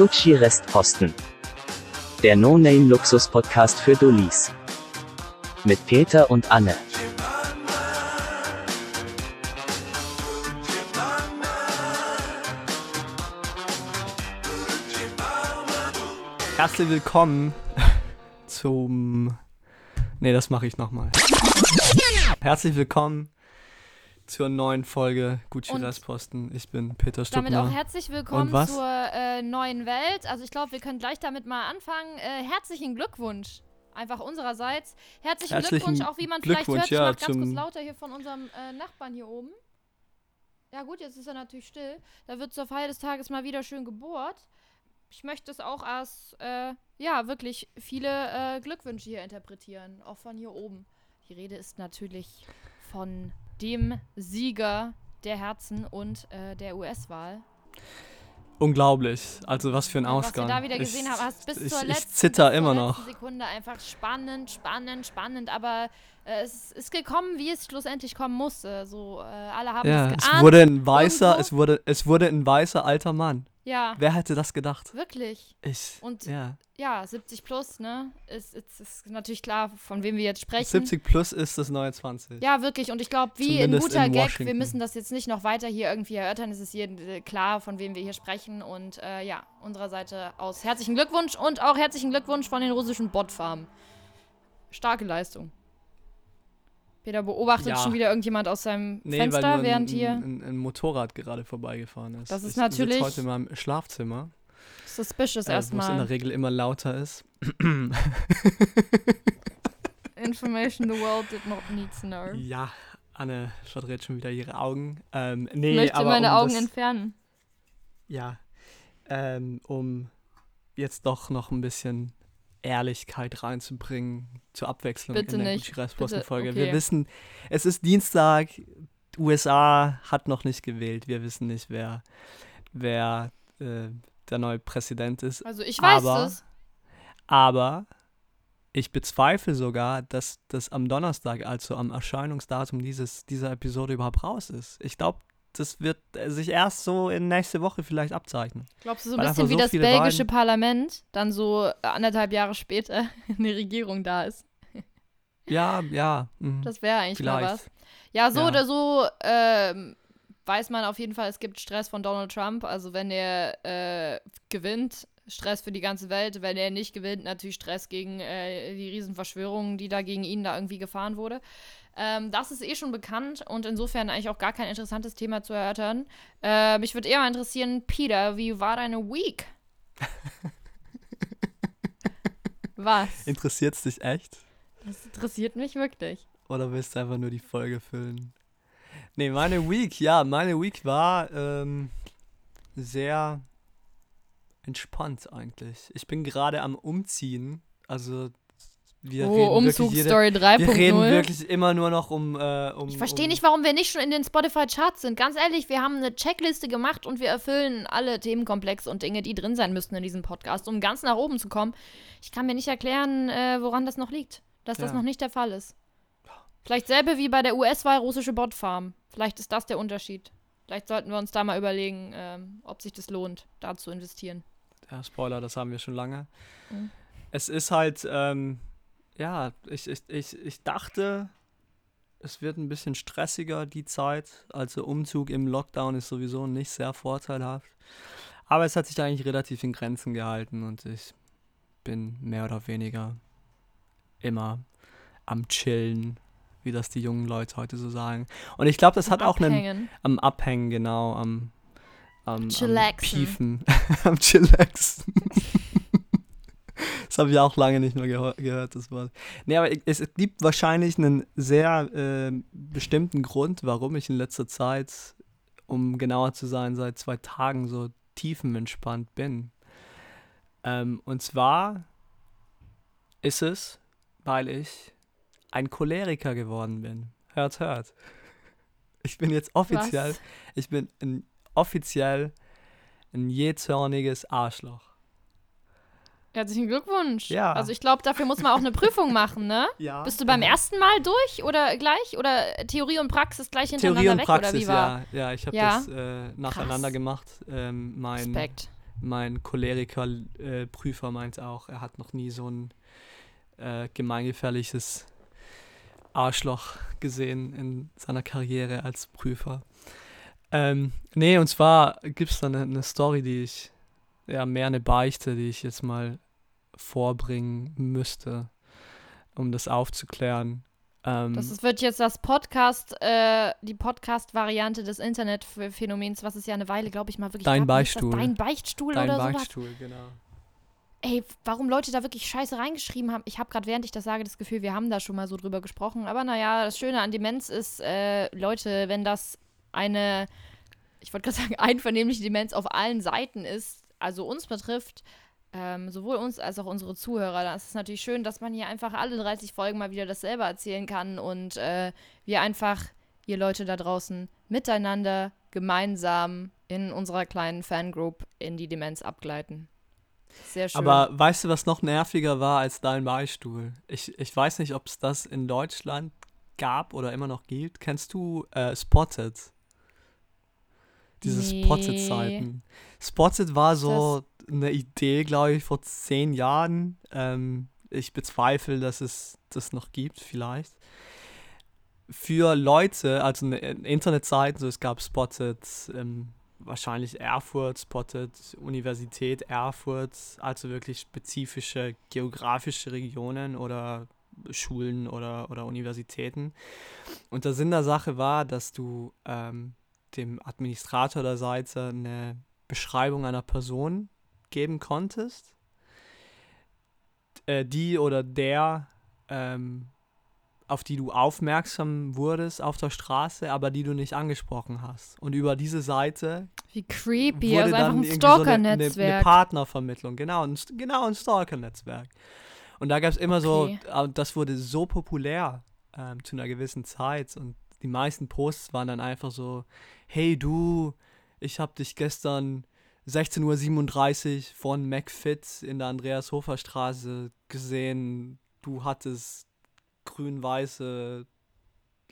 Gucci Restposten. Der No-Name-Luxus-Podcast für Dullis. Mit Peter und Anne. Herzlich willkommen zum. Nee, das mache ich nochmal. Herzlich willkommen zur neuen Folge Gucci Und Restposten. Ich bin Peter Damit auch herzlich willkommen zur äh, neuen Welt. Also ich glaube, wir können gleich damit mal anfangen. Äh, herzlichen Glückwunsch. Einfach unsererseits. Herzlichen, Herzlichen Glückwunsch, auch wie man vielleicht hört. Ich ja, ganz kurz lauter hier von unserem äh, Nachbarn hier oben. Ja gut, jetzt ist er natürlich still. Da wird zur Feier des Tages mal wieder schön gebohrt. Ich möchte es auch als, äh, ja, wirklich viele äh, Glückwünsche hier interpretieren. Auch von hier oben. Die Rede ist natürlich von dem Sieger der Herzen und äh, der US-Wahl. Unglaublich. Also, was für ein Und Was Ausgang. wir da wieder Ich- gesehen haben, hast bis ich, zur ich letzten, zitter bis immer noch. Sekunde einfach spannend, spannend, spannend, aber äh, es ist gekommen, wie es schlussendlich kommen musste. So, äh, alle haben Ja, es es geahnt. wurde ein weißer, irgendwo. es wurde, es wurde ein weißer alter Mann. Ja, Wer hätte das gedacht? wirklich. Ich. Und ja. ja, 70 plus, ne? Ist, ist, ist natürlich klar, von wem wir jetzt sprechen. 70 plus ist das neue 20. Ja, wirklich. Und ich glaube, wie Zumindest ein guter in Gag, wir müssen das jetzt nicht noch weiter hier irgendwie erörtern. Es ist jedem äh, klar, von wem wir hier sprechen. Und äh, ja, unserer Seite aus herzlichen Glückwunsch und auch herzlichen Glückwunsch von den russischen Botfarmen. Starke Leistung. Peter beobachtet Ja. schon wieder irgendjemand aus seinem Nee, Fenster, nur während ein, hier. Ein, ein Motorrad gerade vorbeigefahren ist. Das ist ich natürlich- sitze heute in meinem Schlafzimmer, Suspicious äh, wo es in der erstmal. Regel immer lauter ist. Information the world did not need to know. ja, Anne verdreht schon wieder ihre Augen. Ähm, Ich nee, möchte aber meine um Augen das, entfernen. Ja, ähm, um jetzt doch noch ein bisschen Ehrlichkeit reinzubringen zur Abwechslung Bitte in der nicht. Gucci-Folge. Bitte, okay. Wir wissen, es ist Dienstag, USA hat noch nicht gewählt. Wir wissen nicht, wer, wer äh, der neue Präsident ist. Also ich weiß Aber- es. Aber ich bezweifle sogar, dass das am Donnerstag, also am Erscheinungsdatum dieses, dieser Episode überhaupt raus ist. Ich glaube, das wird sich erst so in nächste Woche vielleicht abzeichnen. Glaubst du so ein bisschen wie so das belgische Wahlen- Parlament dann so anderthalb Jahre später eine Regierung da ist? Ja, ja. mhm. Das wäre eigentlich mal Vielleicht. was. Ja, so Ja. oder so ähm, weiß man auf jeden Fall, es gibt Stress von Donald Trump. Also wenn er äh, gewinnt, Stress für die ganze Welt. Wenn er nicht gewinnt, natürlich Stress gegen äh, die Riesenverschwörung, die da gegen ihn da irgendwie gefahren wurde. Ähm, das ist eh schon bekannt und insofern eigentlich auch gar kein interessantes Thema zu erörtern. Äh, mich würde eher mal interessieren, Peter, wie war deine Week? Was? Interessiert es dich echt? Das interessiert mich wirklich. Oder willst du einfach nur die Folge füllen? Nee, meine Week, ja, meine Week war ähm, sehr entspannt eigentlich. Ich bin gerade am Umziehen. Also wir oh, Umzugsstory Wir reden 3.0. wirklich immer nur noch um. Äh, um Ich verstehe um, nicht, warum wir nicht schon in den Spotify-Charts sind. Ganz ehrlich, wir haben eine Checkliste gemacht und wir erfüllen alle Themenkomplexe und Dinge, die drin sein müssten in diesem Podcast, um ganz nach oben zu kommen. Ich kann mir nicht erklären, äh, woran das noch liegt. Dass das Ja. noch nicht der Fall ist. Vielleicht selbe wie bei der US-Wahl russische Botfarm. Vielleicht ist das der Unterschied. Vielleicht sollten wir uns da mal überlegen, ähm, ob sich das lohnt, da zu investieren. Ja, Spoiler, das haben wir schon lange. Mhm. Es ist halt, ähm, ja, ich, ich, ich, ich dachte, es wird ein bisschen stressiger die Zeit. Also Umzug im Lockdown ist sowieso nicht sehr vorteilhaft. Aber es hat sich eigentlich relativ in Grenzen gehalten und ich bin mehr oder weniger immer am Chillen, wie das die jungen Leute heute so sagen. Und ich glaube, das hat auch einen Abhängen. am Abhängen, genau, am, am, am Chillaxen. Piefen, am Chillaxen. das habe ich auch lange nicht mehr gehört, das Wort. Nee, aber es gibt wahrscheinlich einen sehr äh, bestimmten Grund, warum ich in letzter Zeit, um genauer zu sein, seit zwei Tagen so tiefenentspannt bin. Ähm, und zwar ist es, weil ich ein Choleriker geworden bin. Hört, hört. Ich bin jetzt offiziell, Was? ich bin ein, offiziell ein jähzorniges Arschloch. Herzlichen Glückwunsch. Ja. Also ich glaube, dafür muss man auch eine Prüfung machen, ne? Ja. Bist du beim ersten Mal durch oder gleich? Oder Theorie und Praxis gleich hintereinander Theorie und weg? Praxis, oder wie war? ja. Ja, ich habe Ja? das äh, nacheinander Krass. gemacht. Ähm, mein Respekt. mein Choleriker-Prüfer äh, meint auch, er hat noch nie so ein äh, gemeingefährliches Arschloch gesehen in seiner Karriere als Prüfer. Ähm, nee, und zwar gibt es da eine, eine Story, die ich, ja, mehr eine Beichte, die ich jetzt mal vorbringen müsste, um das aufzuklären. Ähm, das wird jetzt das Podcast, äh, die Podcast-Variante des Internetphänomens, was es ja eine Weile, glaube ich, mal wirklich Dein gab. Beichtstuhl. Dein Beichtstuhl Dein oder so. Dein Beichtstuhl, sowas? genau. Ey, warum Leute da wirklich Scheiße reingeschrieben haben. Ich habe gerade, während ich das sage, das Gefühl, wir haben da schon mal so drüber gesprochen. Aber naja, das Schöne an Demenz ist, äh, Leute, wenn das eine, ich wollte gerade sagen, einvernehmliche Demenz auf allen Seiten ist, also uns betrifft, ähm, sowohl uns als auch unsere Zuhörer. dann ist es natürlich schön, dass man hier einfach alle 30 Folgen mal wieder dasselbe erzählen kann und äh, wir einfach, ihr Leute da draußen, miteinander, gemeinsam in unserer kleinen Fangroup in die Demenz abgleiten. Sehr schön. Aber weißt du, was noch nerviger war als dein Beistuhl? Ich, ich weiß nicht, ob es das in Deutschland gab oder immer noch gibt. Kennst du äh, Spotted? Diese nee. Spotted-Seiten. Spotted war so eine Idee, glaube ich, vor zehn Jahren. Ähm, ich bezweifle, dass es das noch gibt, vielleicht. Für Leute, also eine Internetseiten, so es gab Spotted, ähm, wahrscheinlich Erfurt, Spotted, Universität Erfurt, also wirklich spezifische geografische Regionen oder Schulen oder, oder Universitäten. Und der Sinn der Sache war, dass du ähm, dem Administrator der Seite eine Beschreibung einer Person geben konntest, äh, die oder der, ähm, auf die du aufmerksam wurdest auf der Straße, aber die du nicht angesprochen hast. Und über diese Seite wie creepy, wurde also einfach ein Stalker-Netzwerk. So eine, eine, Partnervermittlung, genau, ein, genau ein Stalker-Netzwerk. Und da gab es immer okay. so, das wurde so populär ähm, zu einer gewissen Zeit und die meisten Posts waren dann einfach so, hey du, ich habe dich gestern 16.37 Uhr von McFit in der Andreas-Hofer-Straße gesehen. Du hattest grün-weiße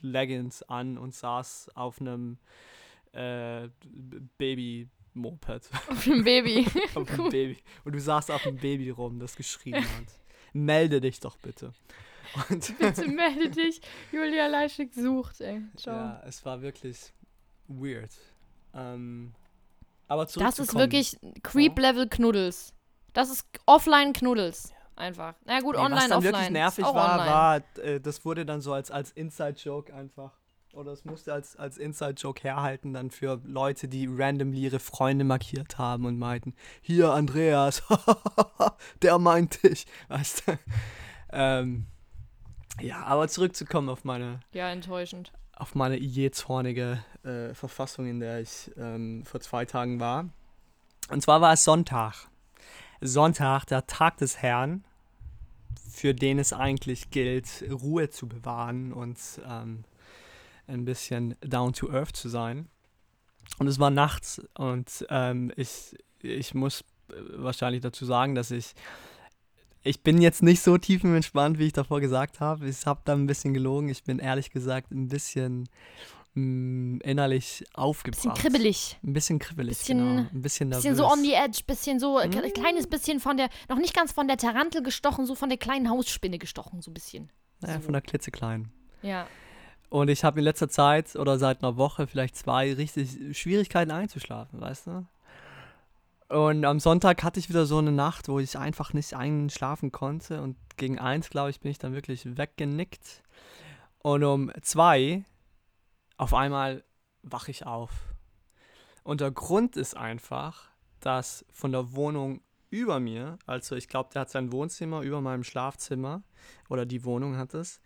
Leggings an und saß auf einem äh, Baby-Moped. Auf einem Baby. auf einem Baby. Und du saßt auf einem Baby rum, das geschrien hat. Melde dich doch bitte. Und bitte melde dich. Julia Leischig sucht, ey. Ciao. Ja, es war wirklich weird. Ähm, aber Das ist wirklich Creep-Level-Knuddels. Das ist Offline-Knuddels. Einfach. Na ja, gut, nee, online, was dann offline. wirklich nervig war, online. war, äh, das wurde dann so als, als Inside-Joke einfach. Oder es musste als, als Inside-Joke herhalten dann für Leute, die randomly ihre Freunde markiert haben und meinten, hier Andreas, der meint dich. Weißt du? Ähm, ja, aber zurückzukommen auf meine. Ja, enttäuschend auf meine jähzornige äh, Verfassung, in der ich ähm, vor zwei Tagen war. Und zwar war es Sonntag. Sonntag, der Tag des Herrn, für den es eigentlich gilt, Ruhe zu bewahren und ähm, ein bisschen down to earth zu sein. Und es war nachts und ähm, ich, ich muss äh, wahrscheinlich dazu sagen, dass ich ich bin jetzt nicht so tiefenentspannt, wie ich davor gesagt habe. Ich habe da ein bisschen gelogen. Ich bin ehrlich gesagt ein bisschen mh, mm, innerlich aufgebracht. Ein bisschen kribbelig. Ein bisschen kribbelig, bisschen, genau. Ein bisschen. Bisschen so on the edge, bisschen so, ein mm. kleines bisschen von der, noch nicht ganz von der Tarantel gestochen, so von der kleinen Hausspinne gestochen, so ein bisschen. Naja, so. von der klitzekleinen. Ja. Und ich habe in letzter Zeit oder seit einer Woche, vielleicht zwei, richtig Schwierigkeiten einzuschlafen, weißt du? Und am Sonntag hatte ich wieder so eine Nacht, wo ich einfach nicht einschlafen konnte. Und gegen eins, glaube ich, bin ich dann wirklich weggenickt. Und um zwei, auf einmal wache ich auf. Und der Grund ist einfach, dass von der Wohnung über mir, also ich glaube, der hat sein Wohnzimmer über meinem Schlafzimmer, oder die Wohnung hat es,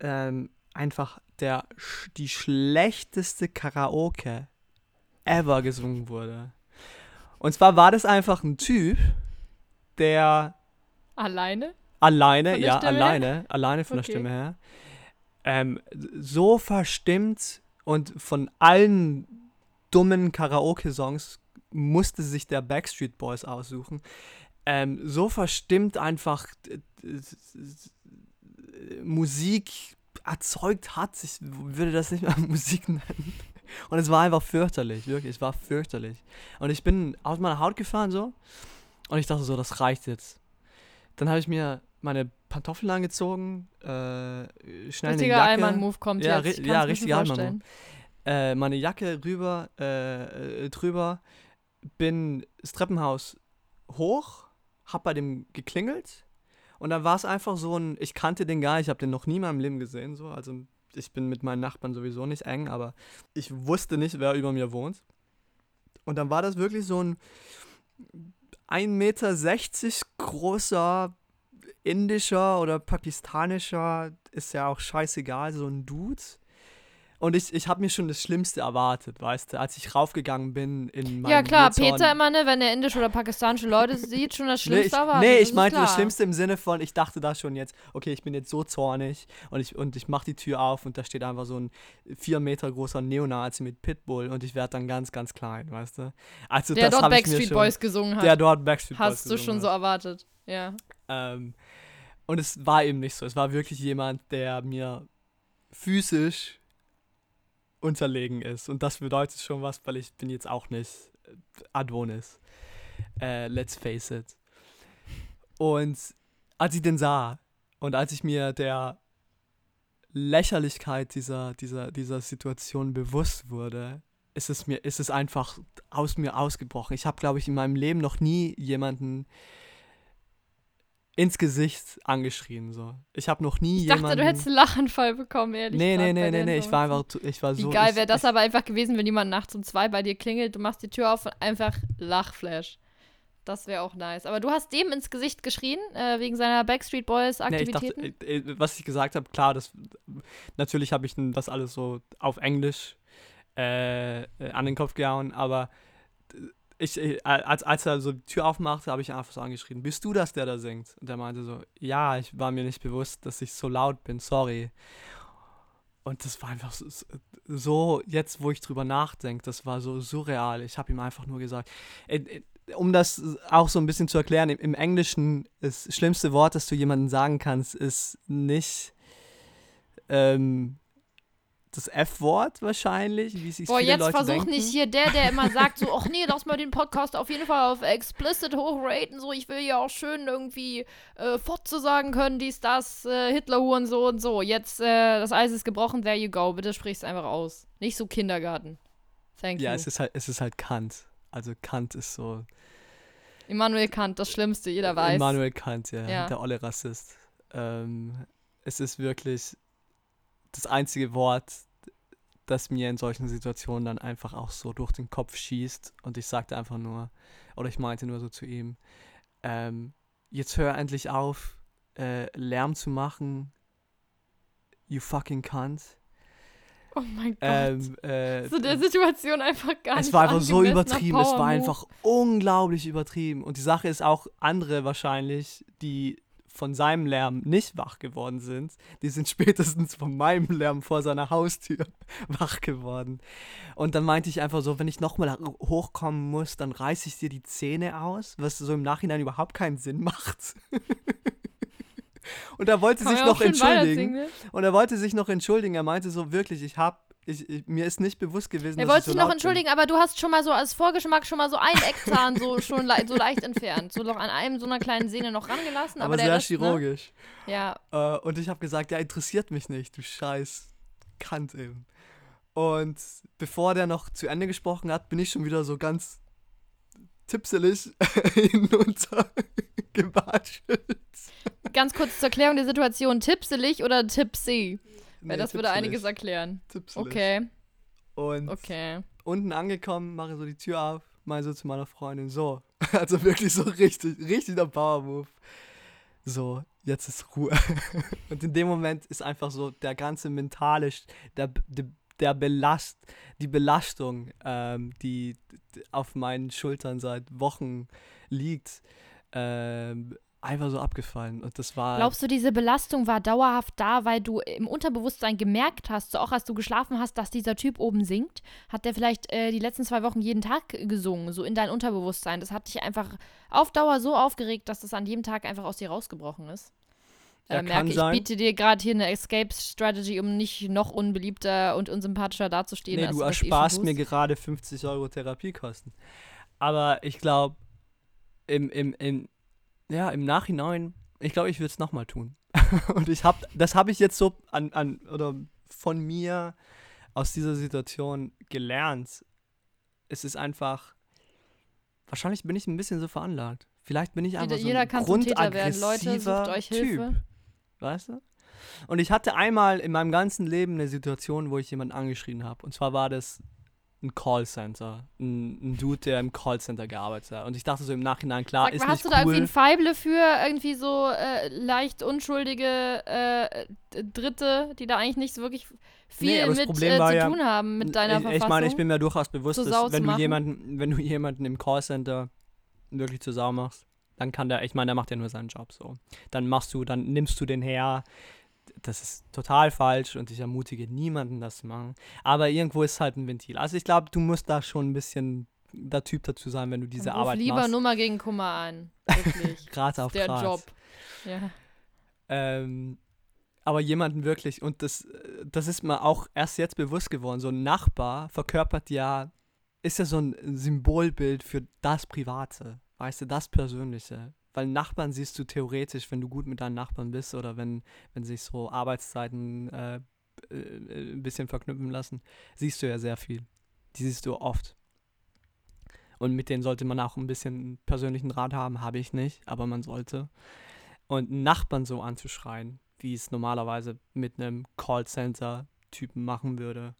ähm, einfach der, die schlechteste Karaoke ever gesungen wurde. Und zwar war das einfach ein Typ, der. Alleine? Alleine, ja, alleine, her? alleine von okay. der Stimme her. Ähm, so verstimmt und von allen dummen Karaoke-Songs musste sich der Backstreet Boys aussuchen. Ähm, so verstimmt einfach Musik erzeugt hat. Ich würde das nicht mal Musik nennen. Und es war einfach fürchterlich, wirklich, es war fürchterlich. Und ich bin aus meiner Haut gefahren so und ich dachte so, das reicht jetzt. Dann habe ich mir meine Pantoffeln angezogen, äh, schnell Richtiger. Allmann-Move kommt Ja, jetzt. ja, richtiger Allmann-Move. äh, meine Jacke rüber, äh, äh, drüber, bin das Treppenhaus hoch, hab bei dem geklingelt und dann war es einfach so ein, ich kannte den gar nicht, ich habe den noch nie in meinem Leben gesehen, so, also ich bin mit meinen Nachbarn sowieso nicht eng, aber ich wusste nicht, wer über mir wohnt. Und dann war das wirklich so ein 1,60 Meter großer indischer oder pakistanischer, ist ja auch scheißegal, so ein Dude. Und ich, ich habe mir schon das Schlimmste erwartet, weißt du, als ich raufgegangen bin in meinem Ja, klar, Blitzhorn. Peter immer, ne, wenn er indische oder pakistanische Leute sieht, schon das Nee, Schlimmste ich, erwartet. nee, das ich meinte das klar. Schlimmste im Sinne von, ich dachte da schon jetzt, okay, ich bin jetzt so zornig und ich, und ich mache die Tür auf und da steht einfach so ein vier Meter großer Neonazi mit Pitbull und ich werde dann ganz, ganz klein, weißt du. Also Der das dort Backstreet schon, Boys gesungen hat. Der dort Backstreet Boys Hast du gesungen schon hat. so erwartet. Ja. Ähm, und es war eben nicht so. Es war wirklich jemand, der mir physisch unterlegen ist. Und das bedeutet schon was, weil ich bin jetzt auch nicht äh, Adonis. Äh, let's face it. Und als ich den sah und als ich mir der Lächerlichkeit dieser, dieser, dieser Situation bewusst wurde, ist es mir, ist es einfach aus mir ausgebrochen. Ich habe, glaube ich, in meinem Leben noch nie jemanden ins Gesicht angeschrien. So. Ich habe noch nie Ich jemanden. dachte, du hättest einen Lachenfall bekommen, ehrlich nee, grad nee, nee, nee, nee. Ich war einfach, ich war Wie so. geil ich, wäre das ich, aber einfach gewesen, wenn jemand nachts um zwei bei dir klingelt, du machst die Tür auf und einfach Lachflash. Das wäre auch nice. Aber du hast dem ins Gesicht geschrien, äh, wegen seiner Backstreet Boys Nee, ich dachte, Aktivitäten? äh, äh, was ich gesagt habe, klar, das, natürlich habe ich das alles so auf Englisch äh, äh, an den Kopf gehauen, aber ich, äh, als, als er so die Tür aufmachte, habe ich einfach so angeschrien, bist du das, der da singt? Und er meinte so, ja, ich war mir nicht bewusst, dass ich so laut bin, sorry. Und das war einfach so, so jetzt, wo ich drüber nachdenke, das war so surreal. Ich habe ihm einfach nur gesagt, äh, äh, um das auch so ein bisschen zu erklären, im, im Englischen das schlimmste Wort, das du jemandem sagen kannst, ist nicht ähm, das F-Wort wahrscheinlich, wie sich Boah, viele jetzt Leute versuch denken. nicht hier der, der immer sagt so, ach nee, lass mal den Podcast auf jeden Fall auf explicit hochraten, so, ich will ja auch schön irgendwie äh, Fotze sagen können, dies, das, äh, Hitlerhuren, so und so. Jetzt, äh, das Eis ist gebrochen, there you go, bitte sprich's einfach aus. Nicht so Kindergarten. Thank Ja, you. es ist halt, es ist halt Kant. Also Kant ist so. Immanuel Kant, das Schlimmste, jeder weiß. Immanuel Kant, ja, Ja. der olle Rassist. Ähm, es ist wirklich das einzige Wort, das mir in solchen Situationen dann einfach auch so durch den Kopf schießt. Und ich sagte einfach nur, oder ich meinte nur so zu ihm, ähm, jetzt hör endlich auf, äh, Lärm zu machen. You fucking cunt. Oh mein Gott. Ähm, äh, so der Situation einfach gar nicht es war einfach so übertrieben, es war einfach unglaublich übertrieben. Und die Sache ist auch, andere wahrscheinlich, die von seinem Lärm nicht wach geworden sind, die sind spätestens von meinem Lärm vor seiner Haustür wach geworden. Und dann meinte ich einfach so, wenn ich nochmal hochkommen muss, dann reiße ich dir die Zähne aus, was so im Nachhinein überhaupt keinen Sinn macht. Und er wollte Kann sich noch entschuldigen. ne? Und er wollte sich noch entschuldigen. Er meinte so, wirklich, ich hab, ich, ich, mir ist nicht bewusst gewesen, Er wollte so sich noch laut bin. entschuldigen, aber du hast schon mal so als Vorgeschmack schon mal so einen Eckzahn so schon le so leicht entfernt. So noch an einem so einer kleinen Sehne noch rangelassen. Aber, aber sehr Rest, ne? chirurgisch. Ja, Äh, und ich habe gesagt, ja, interessiert mich nicht, du scheiß Kant eben. Und bevor der noch zu Ende gesprochen hat, bin ich schon wieder so ganz tipselig hinunter gewatschelt. ganz kurz zur Klärung der Situation. Tippselig oder tipsy? Weil Nee, das würde einiges erklären. tipselig. Okay, Und okay. unten angekommen, mache so die Tür auf, mal so zu meiner Freundin, so. Also wirklich so richtig, richtig der Power-Move. So, jetzt ist Ruhe. Und in dem Moment ist einfach so der ganze mentale, der, der, der Belast, die Belastung, ähm, die auf meinen Schultern seit Wochen liegt, ähm, einfach so abgefallen. Und das war. Glaubst du, diese Belastung war dauerhaft da, weil du im Unterbewusstsein gemerkt hast, so auch als du geschlafen hast, dass dieser Typ oben singt? Hat der vielleicht äh, die letzten zwei Wochen jeden Tag gesungen, so in dein Unterbewusstsein? Das hat dich einfach auf Dauer so aufgeregt, dass das an jedem Tag einfach aus dir rausgebrochen ist. Ja, äh, kann merke, ich biete dir gerade hier eine Escape-Strategy, um nicht noch unbeliebter und unsympathischer dazustehen. Nee, als du das eh ersparst mir gerade 50 Euro Therapiekosten. Aber ich glaube, im, im, im, ja, im Nachhinein, ich glaube, ich würde es nochmal tun. Und ich habe, das habe ich jetzt so an, an, oder von mir aus dieser Situation gelernt. Es ist einfach, wahrscheinlich bin ich ein bisschen so veranlagt. Vielleicht bin ich einfach Jeder, so jeder ein kann zum Täter werden. Leute, grundaggressiver sucht euch Typ. Hilfe. Weißt du? Und ich hatte einmal in meinem ganzen Leben eine Situation, wo ich jemanden angeschrien habe. Und zwar war das ein Callcenter. Ein, ein Dude, der im Callcenter gearbeitet hat. Und ich dachte so im Nachhinein, klar, Sag ist nicht hast du da irgendwie cool. ein Feible für irgendwie so äh, leicht unschuldige äh, Dritte, die da eigentlich nicht so wirklich viel Nee, mit Problem äh, zu ja- tun haben mit deiner ich, Verfassung? ich meine, ich bin mir durchaus bewusst, dass wenn du machen? jemanden, wenn du jemanden im Callcenter wirklich zur Sau machst, dann kann der, ich meine, der macht ja nur seinen Job so. Dann machst du, dann nimmst du den her. Das ist total falsch und ich ermutige niemanden, das zu machen. Aber irgendwo ist halt ein Ventil. Also ich glaube, du musst da schon ein bisschen der Typ dazu sein, wenn du diese ruf Arbeit lieber machst. Nummer gegen Kummer an. Wirklich. Gerade auf Der Graz. Job. Ja. Ähm, aber jemanden wirklich, und das, das ist mir auch erst jetzt bewusst geworden, so ein Nachbar verkörpert ja, ist ja so ein Symbolbild für das Private, weißt du, das Persönliche. Weil Nachbarn siehst du theoretisch, wenn du gut mit deinen Nachbarn bist oder wenn, wenn sich so Arbeitszeiten äh, äh, ein bisschen verknüpfen lassen, siehst du ja sehr viel. Die siehst du oft. Und mit denen sollte man auch ein bisschen persönlichen Rat haben, habe ich nicht, aber man sollte. Und Nachbarn so anzuschreien, wie es normalerweise mit einem Callcenter-Typen machen würde,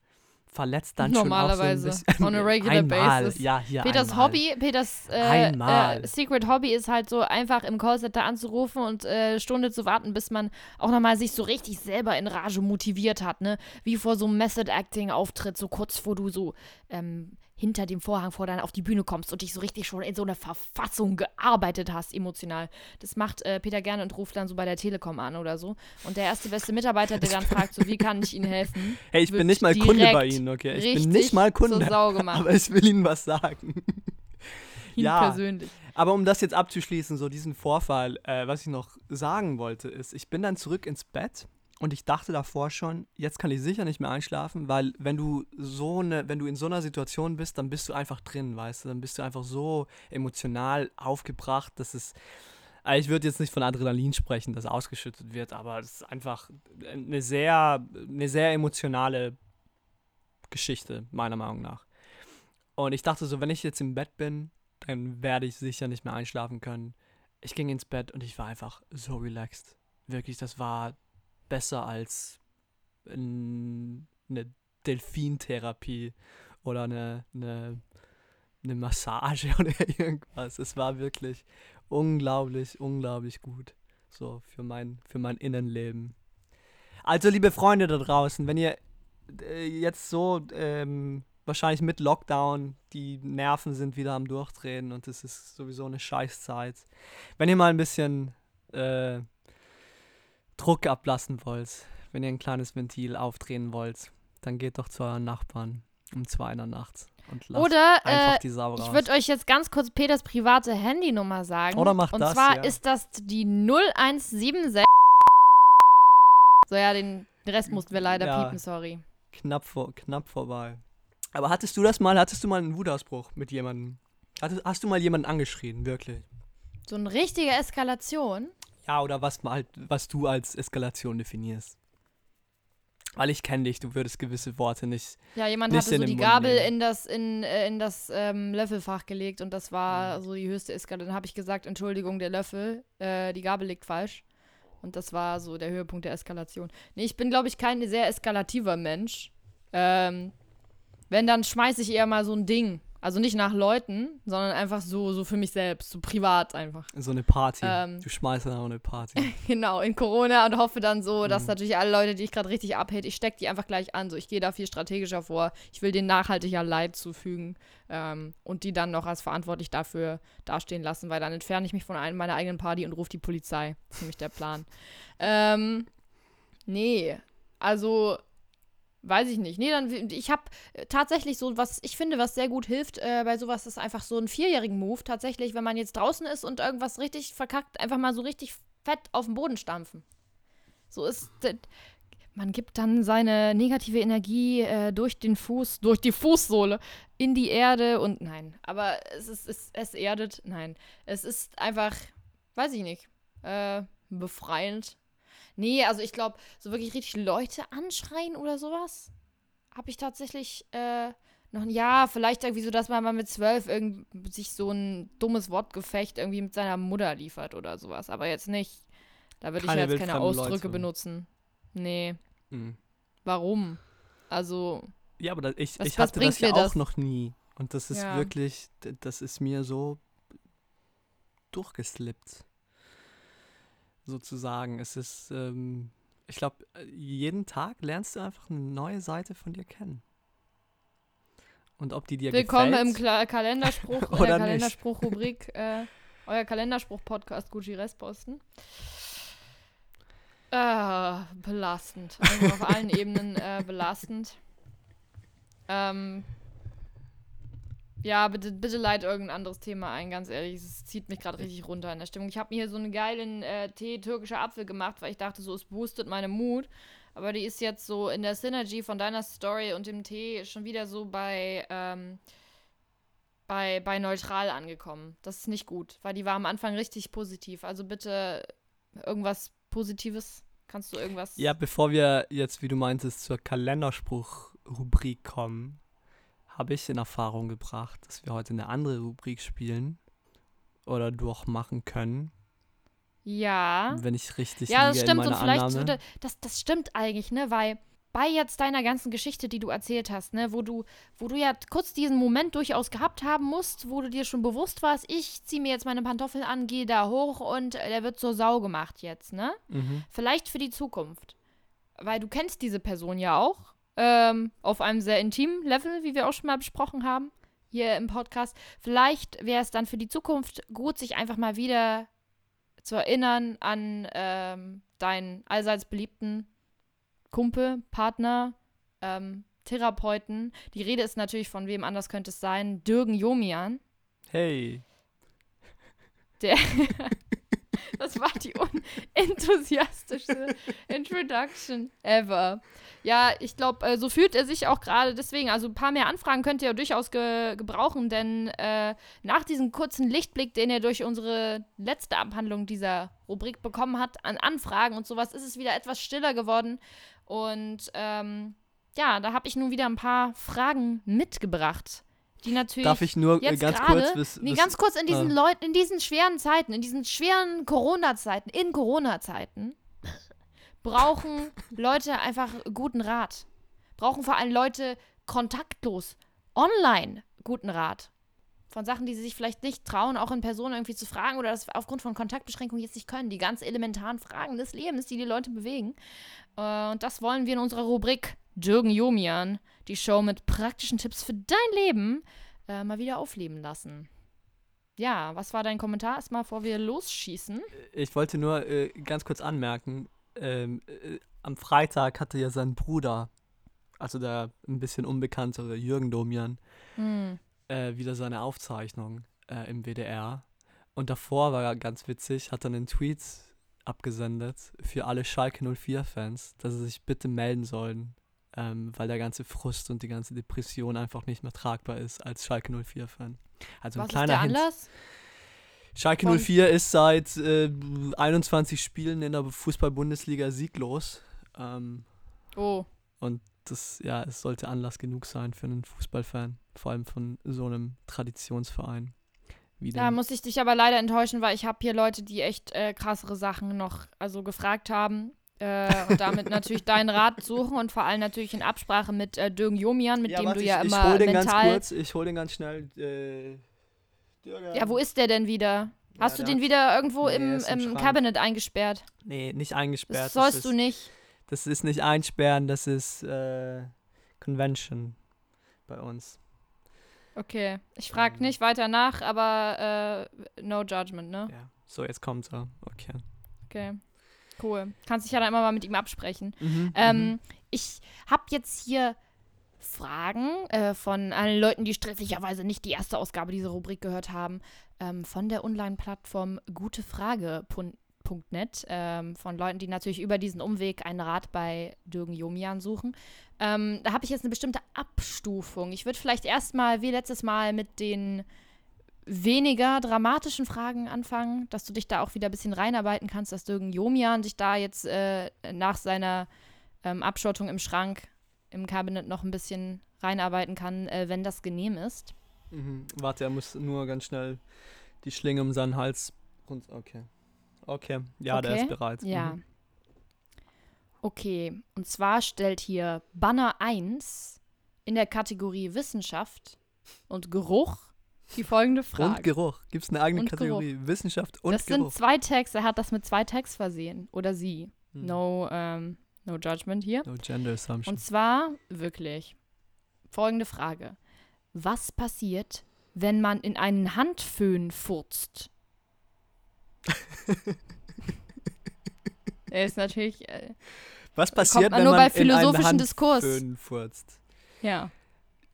verletzt dann Normalerweise, schon auch so ein bisschen. on a regular einmal, basis. Ja, hier Peters einmal. Hobby, Peters äh, äh, Secret Hobby ist halt so einfach im Callcenter anzurufen und äh, Stunde zu warten, bis man auch nochmal sich so richtig selber in Rage motiviert hat, ne? Wie vor so einem Method Acting Auftritt, so kurz vor du so ähm, hinter dem Vorhang vor dann auf die Bühne kommst und dich so richtig schon in so einer Verfassung gearbeitet hast, emotional. Das macht äh, Peter gerne und ruft dann so bei der Telekom an oder so. Und der erste beste Mitarbeiter, der dann fragt, so, wie kann ich Ihnen helfen? Hey, ich bin nicht mal Kunde bei Ihnen, okay? Ich bin nicht mal zur Kunde. Sau gemacht. Aber ich will Ihnen was sagen. Ihn ja. persönlich. Aber um das jetzt abzuschließen, so diesen Vorfall, äh, was ich noch sagen wollte, ist, ich bin dann zurück ins Bett und ich dachte davor schon, jetzt kann ich sicher nicht mehr einschlafen, weil wenn du so eine, wenn du in so einer Situation bist, dann bist du einfach drin, weißt du, dann bist du einfach so emotional aufgebracht, dass es, äh, ich würde jetzt nicht von Adrenalin sprechen, das ausgeschüttet wird, aber es ist einfach eine sehr, eine sehr emotionale Geschichte, meiner Meinung nach. Und ich dachte so, wenn ich jetzt im Bett bin, dann werde ich sicher nicht mehr einschlafen können. Ich ging ins Bett und ich war einfach so relaxed. Wirklich, das war besser als ein, eine Delfintherapie oder eine, eine, eine Massage oder irgendwas. Es war wirklich unglaublich, unglaublich gut. So für mein, für mein Innenleben. Also, liebe Freunde da draußen, wenn ihr äh, jetzt so ähm, wahrscheinlich mit Lockdown, die Nerven sind wieder am Durchdrehen und es ist sowieso eine Scheißzeit. Wenn ihr mal ein bisschen äh, Druck ablassen wollt, wenn ihr ein kleines Ventil aufdrehen wollt, dann geht doch zu euren Nachbarn um zwei in der Nacht und lasst Oder einfach äh, die Sau raus. ich würde euch jetzt ganz kurz Peters private Handynummer sagen. Oder macht Und das, zwar ja. ist das die 0176. So, ja, den Rest mussten wir leider Ja. piepen, sorry. knapp, vor, knapp vorbei. Aber hattest du das mal, hattest du mal einen Wutausbruch mit jemandem? Hattest, hast du mal jemanden angeschrien, wirklich? So eine richtige Eskalation. Ja, oder was, mal, was du als Eskalation definierst. Weil ich kenne dich, du würdest gewisse Worte nicht. Ja, jemand Nicht hatte so die Mund Gabel nehmen. in das, in, äh, in das ähm, Löffelfach gelegt und das war Mhm. so die höchste Eskalation. Dann habe ich gesagt, Entschuldigung, der Löffel, äh, die Gabel liegt falsch. Und das war so der Höhepunkt der Eskalation. Nee, ich bin, glaube ich, kein sehr eskalativer Mensch. Ähm, wenn, dann schmeiße ich eher mal so ein Ding. Also nicht nach Leuten, sondern einfach so, so für mich selbst, so privat einfach. So eine Party. Ähm. du schmeißt dann auch eine Party. Genau, in Corona und hoffe dann so, dass Mhm. natürlich alle Leute, die ich gerade richtig abhält, ich stecke die einfach gleich an. So, ich gehe da viel strategischer vor. Ich will denen nachhaltiger Leid zufügen ähm, und die dann noch als verantwortlich dafür dastehen lassen, weil dann entferne ich mich von einem meiner eigenen Party und rufe die Polizei. Das ist nämlich der Plan. Ähm, nee, also weiß ich nicht. Nee, dann ich habe tatsächlich so was, ich finde, was sehr gut hilft äh, bei sowas, ist einfach so ein vierjährigen Move. Tatsächlich, wenn man jetzt draußen ist und irgendwas richtig verkackt, einfach mal so richtig fett auf den Boden stampfen. So ist. Man gibt dann seine negative Energie äh, durch den Fuß, durch die Fußsohle in die Erde und nein. Aber es ist, es, es erdet, nein. Es ist einfach, weiß ich nicht, äh, befreiend. Nee, also ich glaube, so wirklich richtig Leute anschreien oder sowas, habe ich tatsächlich äh, noch ein Jahr. Vielleicht irgendwie so, dass man mal mit zwölf sich so ein dummes Wortgefecht irgendwie mit seiner Mutter liefert oder sowas. Aber jetzt nicht. Da würde ich jetzt keine Ausdrücke Leute. benutzen. Nee. Mhm. Warum? Also, Ja, aber da, ich, Was- ich hatte das ja auch das? noch nie. Und das ist Ja. wirklich, das ist mir so durchgeslippt. Sozusagen. Es ist, ähm, ich glaube, jeden Tag lernst du einfach eine neue Seite von dir kennen. Und ob die dir willkommen im gefällt, Kla Kalenderspruch, Oder äh, nicht. Kalenderspruch-Rubrik, äh, euer Kalenderspruch-Podcast Gucci Restposten. Äh, belastend. Also auf allen Ebenen äh, belastend. Ähm, ja, bitte, bitte leit irgendein anderes Thema ein, ganz ehrlich. Es zieht mich gerade richtig runter in der Stimmung. Ich habe mir hier so einen geilen äh, Tee türkischer Apfel gemacht, weil ich dachte, so, es boostet meine Mut. Aber die ist jetzt so in der Synergy von deiner Story und dem Tee schon wieder so bei, ähm, bei, bei neutral angekommen. Das ist nicht gut, weil die war am Anfang richtig positiv. Also bitte irgendwas Positives. Kannst du irgendwas. Ja, bevor wir jetzt, wie du meintest, zur Kalenderspruch-Rubrik kommen, habe ich in Erfahrung gebracht, dass wir heute eine andere Rubrik spielen oder durchmachen können, Ja. wenn ich richtig Ja, das stimmt. Und vielleicht, Annahme. würde- das, das stimmt eigentlich, ne? Weil bei jetzt deiner ganzen Geschichte, die du erzählt hast, ne, wo du, wo du ja kurz diesen Moment durchaus gehabt haben musst, wo du dir schon bewusst warst, ich ziehe mir jetzt meine Pantoffeln an, gehe da hoch und der wird zur Sau gemacht jetzt, ne? Mhm. Vielleicht für die Zukunft. Weil du kennst diese Person ja auch. Ähm, auf einem sehr intimen Level, wie wir auch schon mal besprochen haben, hier im Podcast. Vielleicht wäre es dann für die Zukunft gut, sich einfach mal wieder zu erinnern an ähm, deinen allseits beliebten Kumpel, Partner, ähm, Therapeuten. Die Rede ist natürlich von wem anders könnte es sein. Dürgen Jomian. Hey, Der. das war die unenthusiastischste Introduction ever. Ja, ich glaube, äh, so fühlt er sich auch gerade deswegen. Also ein paar mehr Anfragen könnt ihr durchaus ge gebrauchen, denn äh, nach diesem kurzen Lichtblick, den er durch unsere letzte Abhandlung dieser Rubrik bekommen hat, an Anfragen und sowas, ist es wieder etwas stiller geworden. Und ähm, ja, da habe ich nun wieder ein paar Fragen mitgebracht, die natürlich darf ich nur äh, jetzt ganz gerade, kurz bis, nee, ganz kurz in diesen ah. Leuten, in diesen schweren Zeiten, in diesen schweren Corona-Zeiten, in Corona-Zeiten, brauchen Leute einfach guten Rat. Brauchen vor allem Leute kontaktlos, online guten Rat. Von Sachen, die sie sich vielleicht nicht trauen, auch in Person irgendwie zu fragen oder das aufgrund von Kontaktbeschränkungen jetzt nicht können. Die ganz elementaren Fragen des Lebens, die die Leute bewegen. Äh, Und das wollen wir in unserer Rubrik Jürgen Jomian, die Show mit praktischen Tipps für dein Leben, äh, mal wieder aufleben lassen. Ja, was war dein Kommentar erstmal, bevor wir losschießen? Ich wollte nur äh, ganz kurz anmerken, ähm, äh, am Freitag hatte ja sein Bruder, also der ein bisschen unbekanntere Jürgen Domian, Hm. äh, wieder seine Aufzeichnung äh, im WDR. Und davor war er ganz witzig, hat dann einen Tweet abgesendet für alle Schalke 04-Fans, dass sie sich bitte melden sollen, ähm, weil der ganze Frust und die ganze Depression einfach nicht mehr tragbar ist als Schalke 04-Fan. Also ein Was ist kleiner der Hint. Anlass? Schalke Von- 04 ist seit äh, 21 Spielen in der Fußball-Bundesliga sieglos. Ähm, Oh, das, ja, es sollte Anlass genug sein für einen Fußballfan, vor allem von so einem Traditionsverein. Da muss ich dich aber leider enttäuschen, weil ich habe hier Leute, die echt äh, krassere Sachen noch also gefragt haben. Äh, und damit natürlich deinen Rat suchen und vor allem natürlich in Absprache mit äh, Dürgen Jomian, mit dem warte, du ja ich, immer ich hol den ganz mental. kurz, ich hol den ganz schnell. Äh, Dürger. Ja, wo ist der denn wieder? Ja, Hast du der den wieder irgendwo Nee, im, im. Cabinet eingesperrt? Nee, nicht eingesperrt. Das sollst ist, du nicht. Das ist nicht einsperren, das ist äh, Convention bei uns. Okay, ich frage Ähm. nicht weiter nach, aber äh, no judgment, ne? Ja. So, jetzt kommt er. Okay. Okay, cool. Kannst dich ja dann immer mal mit ihm absprechen. Mhm, Ähm, mhm. Ich habe jetzt hier Fragen äh, von allen Leuten, die sträflicherweise nicht die erste Ausgabe dieser Rubrik gehört haben, ähm, von der Online-Plattform gutefrage.de. Rat.net ähm, von Leuten, die natürlich über diesen Umweg einen Rat bei Dürgen Jomian suchen. Ähm, da habe ich jetzt eine bestimmte Abstufung. Ich würde vielleicht erstmal wie letztes Mal mit den weniger dramatischen Fragen anfangen, dass du dich da auch wieder ein bisschen reinarbeiten kannst, dass Dürgen Jomian sich da jetzt äh, nach seiner ähm, Abschottung im Schrank im Kabinett noch ein bisschen reinarbeiten kann, äh, wenn das genehm ist. Mhm. Warte, er muss nur ganz schnell die Schlinge um seinen Hals okay. Okay, ja, der Okay, ist bereit. Ja. Mhm. Okay, und zwar stellt hier Banner 1 in der Kategorie Wissenschaft und Geruch die folgende Frage. Und Geruch. Gibt es eine eigene Und Kategorie? Wissenschaft und das sind Geruch. zwei Tags, er hat das mit zwei Tags versehen. Oder sie. Hm. No, ähm, no judgment hier. No gender assumption. Und zwar wirklich folgende Frage. Was passiert, wenn man in einen Handföhn furzt? Er ist natürlich, äh, Was passiert, man wenn nur man bei in philosophischen einen Diskurs. Handföhn furzt? ja,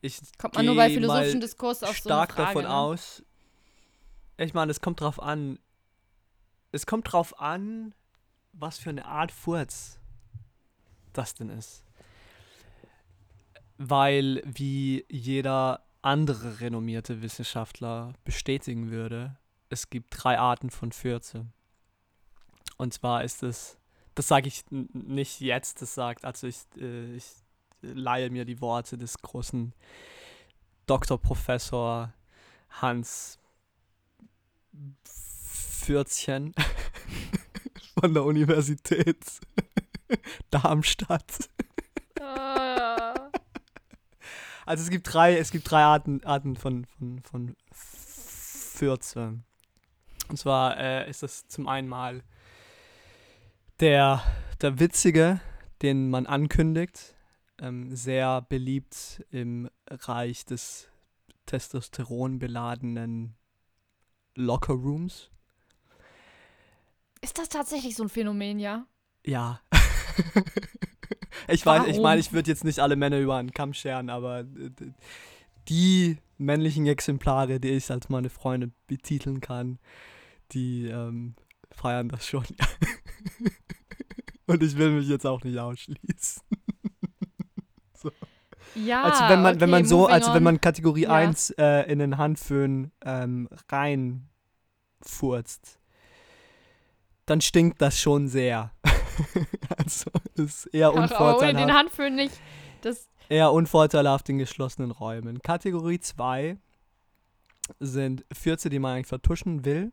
Ich kommt man nur bei philosophischen Diskurs auf stark so Frage. davon ne? aus. Ich meine, es kommt drauf an. Es kommt drauf an, was für eine Art Furz das denn ist. Weil, wie jeder andere renommierte Wissenschaftler bestätigen würde, es gibt drei Arten von Fürze. Und zwar ist es, das sage ich nicht jetzt, das sagt, also ich, äh, ich leihe mir die Worte des großen Dr. Professor Hans Fürzchen von der Universität Darmstadt. Ah. Also es gibt drei, es gibt drei Arten, Arten von, von, von Fürze. Und zwar äh, ist das zum einen mal der, der Witzige, den man ankündigt, ähm, sehr beliebt im Reich des testosteronbeladenen Lockerrooms. Ist das tatsächlich so ein Phänomen, ja? Ja. ich weiß, ich Warum? meine, ich würde jetzt nicht alle Männer über einen Kamm scheren, aber äh, die männlichen Exemplare, die ich als meine Freunde betiteln kann, die ähm, feiern das schon. Und ich will mich jetzt auch nicht ausschließen. Ja. also wenn man, wenn okay, man so, also wenn man Kategorie Ja. 1 äh, in den Handföhn ähm, reinfurzt, dann stinkt das schon sehr. also ist eher Ach, ohne unvorteilhaft. den Handföhn nicht. Das, Eher unvorteilhaft in geschlossenen Räumen. Kategorie 2 sind Fürze, die man eigentlich vertuschen will,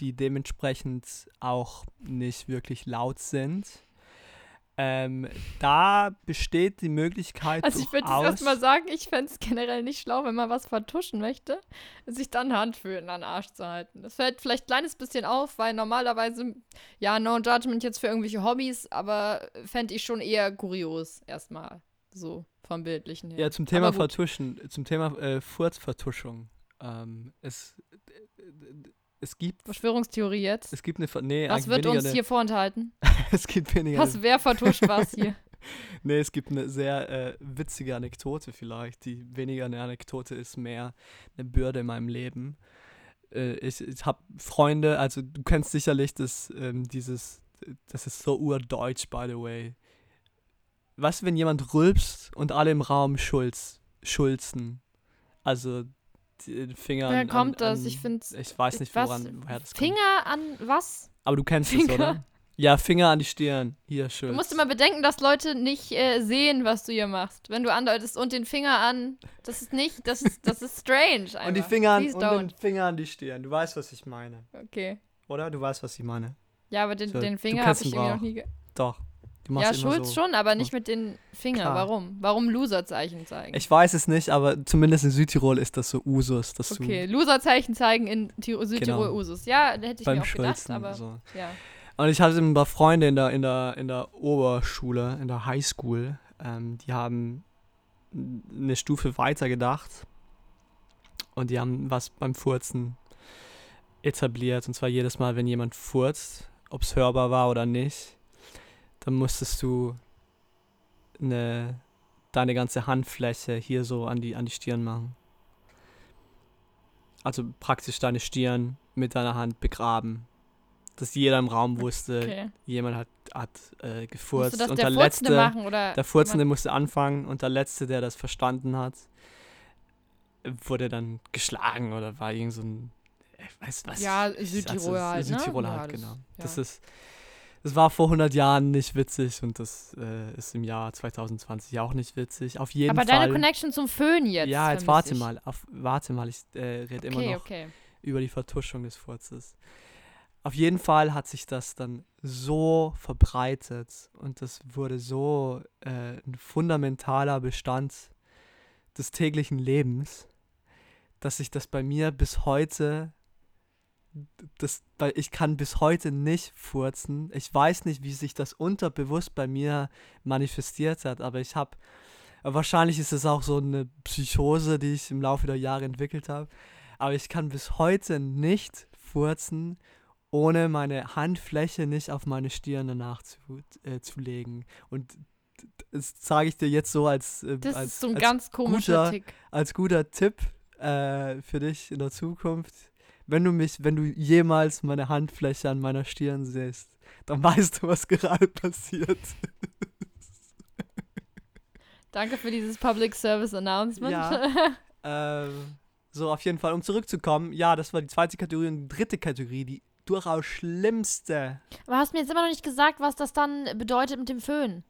die dementsprechend auch nicht wirklich laut sind. Ähm, da besteht die Möglichkeit also ich würde jetzt erstmal sagen, ich fände es generell nicht schlau, wenn man was vertuschen möchte, sich dann Handföhn an den Arsch zu halten. Das fällt vielleicht ein kleines bisschen auf, weil normalerweise, ja, no judgment jetzt für irgendwelche Hobbys, aber fände ich schon eher kurios erstmal. So vom Bildlichen her. Ja, zum Thema. Vertuschen, zum Thema äh, Furzvertuschung. Ähm, es, es gibt Verschwörungstheorie jetzt. es gibt eine nee, Was wird uns eine, hier vorenthalten? es gibt weniger Was, wer vertuscht was hier? Nee, es gibt eine sehr äh, witzige Anekdote vielleicht, die weniger eine Anekdote ist, mehr eine Bürde in meinem Leben. Äh, ich ich habe Freunde, also du kennst sicherlich das, ähm, dieses, das ist so urdeutsch, by the way. Was, wenn jemand rülpst und alle im Raum schulz, schulzen? Also die Finger Woher an, kommt an, das? An, Ich find's- Ich weiß nicht, Was? woran, woher das kommt. Finger an was? Aber du kennst Finger? es, oder? Ja, Finger an die Stirn. Hier, schön. Du musst immer bedenken, dass Leute nicht äh, sehen, was du hier machst. Wenn du andeutest und den Finger an, das ist nicht, das ist, das ist strange. Einfach. Und die Finger an, Please und don't. den Finger an die Stirn. Du weißt, was ich meine. Okay. Oder? Du weißt, was ich meine. Ja, aber den, So, den Finger habe ich den irgendwie noch nie. Doch. Ja, Schulz so. schon, aber nicht mit den Fingern. Klar. Warum? Warum Loserzeichen zeigen? Ich weiß es nicht, aber zumindest in Südtirol ist das so Usus, dass okay, Loserzeichen zeigen in Tirol, Südtirol Genau. Usus. Ja, da hätte ich beim mir auch gedacht, Schulzen aber so. ja. Und ich hatte ein paar Freunde in der, in der, in der Oberschule, in der Highschool, ähm, die haben eine Stufe weiter gedacht und die haben was beim Furzen etabliert. Und zwar jedes Mal, wenn jemand furzt, ob es hörbar war oder nicht, dann musstest du eine, deine ganze Handfläche hier so an die, an die Stirn machen. Also praktisch deine Stirn mit deiner Hand begraben. dass jeder im Raum wusste, Okay. jemand hat, hat äh, gefurzt. und der der Furzende letzte, machen der Furzende musste anfangen und der letzte, der das verstanden hat, wurde dann geschlagen oder war irgend so ein, ich weiß was. Ja, Südtiroler halt, ne? Südtiroler Ja, halt, genau. ja. Das ist, das war vor 100 Jahren nicht witzig und das äh, ist im Jahr 2020 auch nicht witzig. Auf jeden Aber Fall. deine Connection zum Föhn jetzt. ja, jetzt warte ich. mal, auf, warte mal, ich äh, rede immer Okay, noch okay. über die Vertuschung des Furzes. Auf jeden Fall hat sich das dann so verbreitet und das wurde so äh, ein fundamentaler Bestand des täglichen Lebens, dass sich das bei mir bis heute, das, weil ich kann bis heute nicht furzen. Ich weiß nicht, wie sich das unterbewusst bei mir manifestiert hat, aber ich habe, wahrscheinlich ist es auch so eine Psychose, die ich im Laufe der Jahre entwickelt habe, aber ich kann bis heute nicht furzen, ohne meine Handfläche nicht auf meine Stirn danach zu, äh, zu legen. Und das sage ich dir jetzt so als, äh, Das als, ist so ein ganz komischer guter- Tick. als guter Tipp äh, für dich in der Zukunft. Wenn du mich, wenn du jemals meine Handfläche an meiner Stirn siehst, dann weißt du, was gerade passiert. Danke für dieses Public Service Announcement. Ja. Ähm, so, auf jeden Fall, um zurückzukommen, ja, das war die zweite Kategorie und die dritte Kategorie, die durchaus schlimmste. Aber hast mir jetzt immer noch nicht gesagt, was das dann bedeutet mit dem Föhn.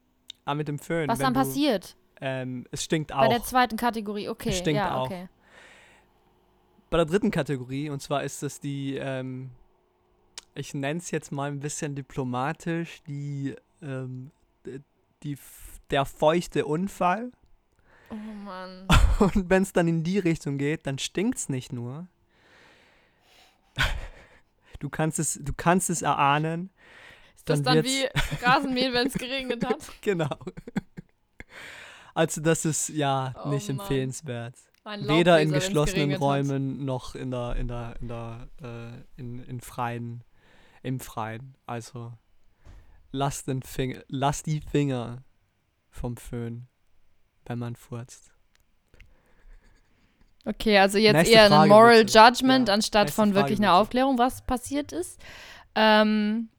Ah, mit dem Föhn. Was dann du, passiert Ähm, es stinkt bei der auch. zweiten Kategorie. Okay, Es stinkt ja, auch. okay. Bei der dritten Kategorie, und zwar ist es die, ähm, ich nenne es jetzt mal ein bisschen diplomatisch, die, ähm, die, der feuchte Unfall. Oh Mann. Und wenn es dann in die Richtung geht, dann stinkt es nicht nur. Du kannst es, du kannst es erahnen. Ist das Dann dann wie Rasenmehl, wenn es geregnet hat? Genau. Also das ist ja Oh nicht Mann. empfehlenswert. Weder in geschlossenen geregnet hat. Räumen noch in der, in der, in der, äh, in, in freien, im Freien. Also lass den Finger, lass die Finger vom Föhn, wenn man furzt. Okay, also jetzt Nächste eher Frage, ein Moral bitte. Judgment Ja, anstatt nächste von Frage, wirklich einer bitte. Aufklärung, was passiert ist. Ähm,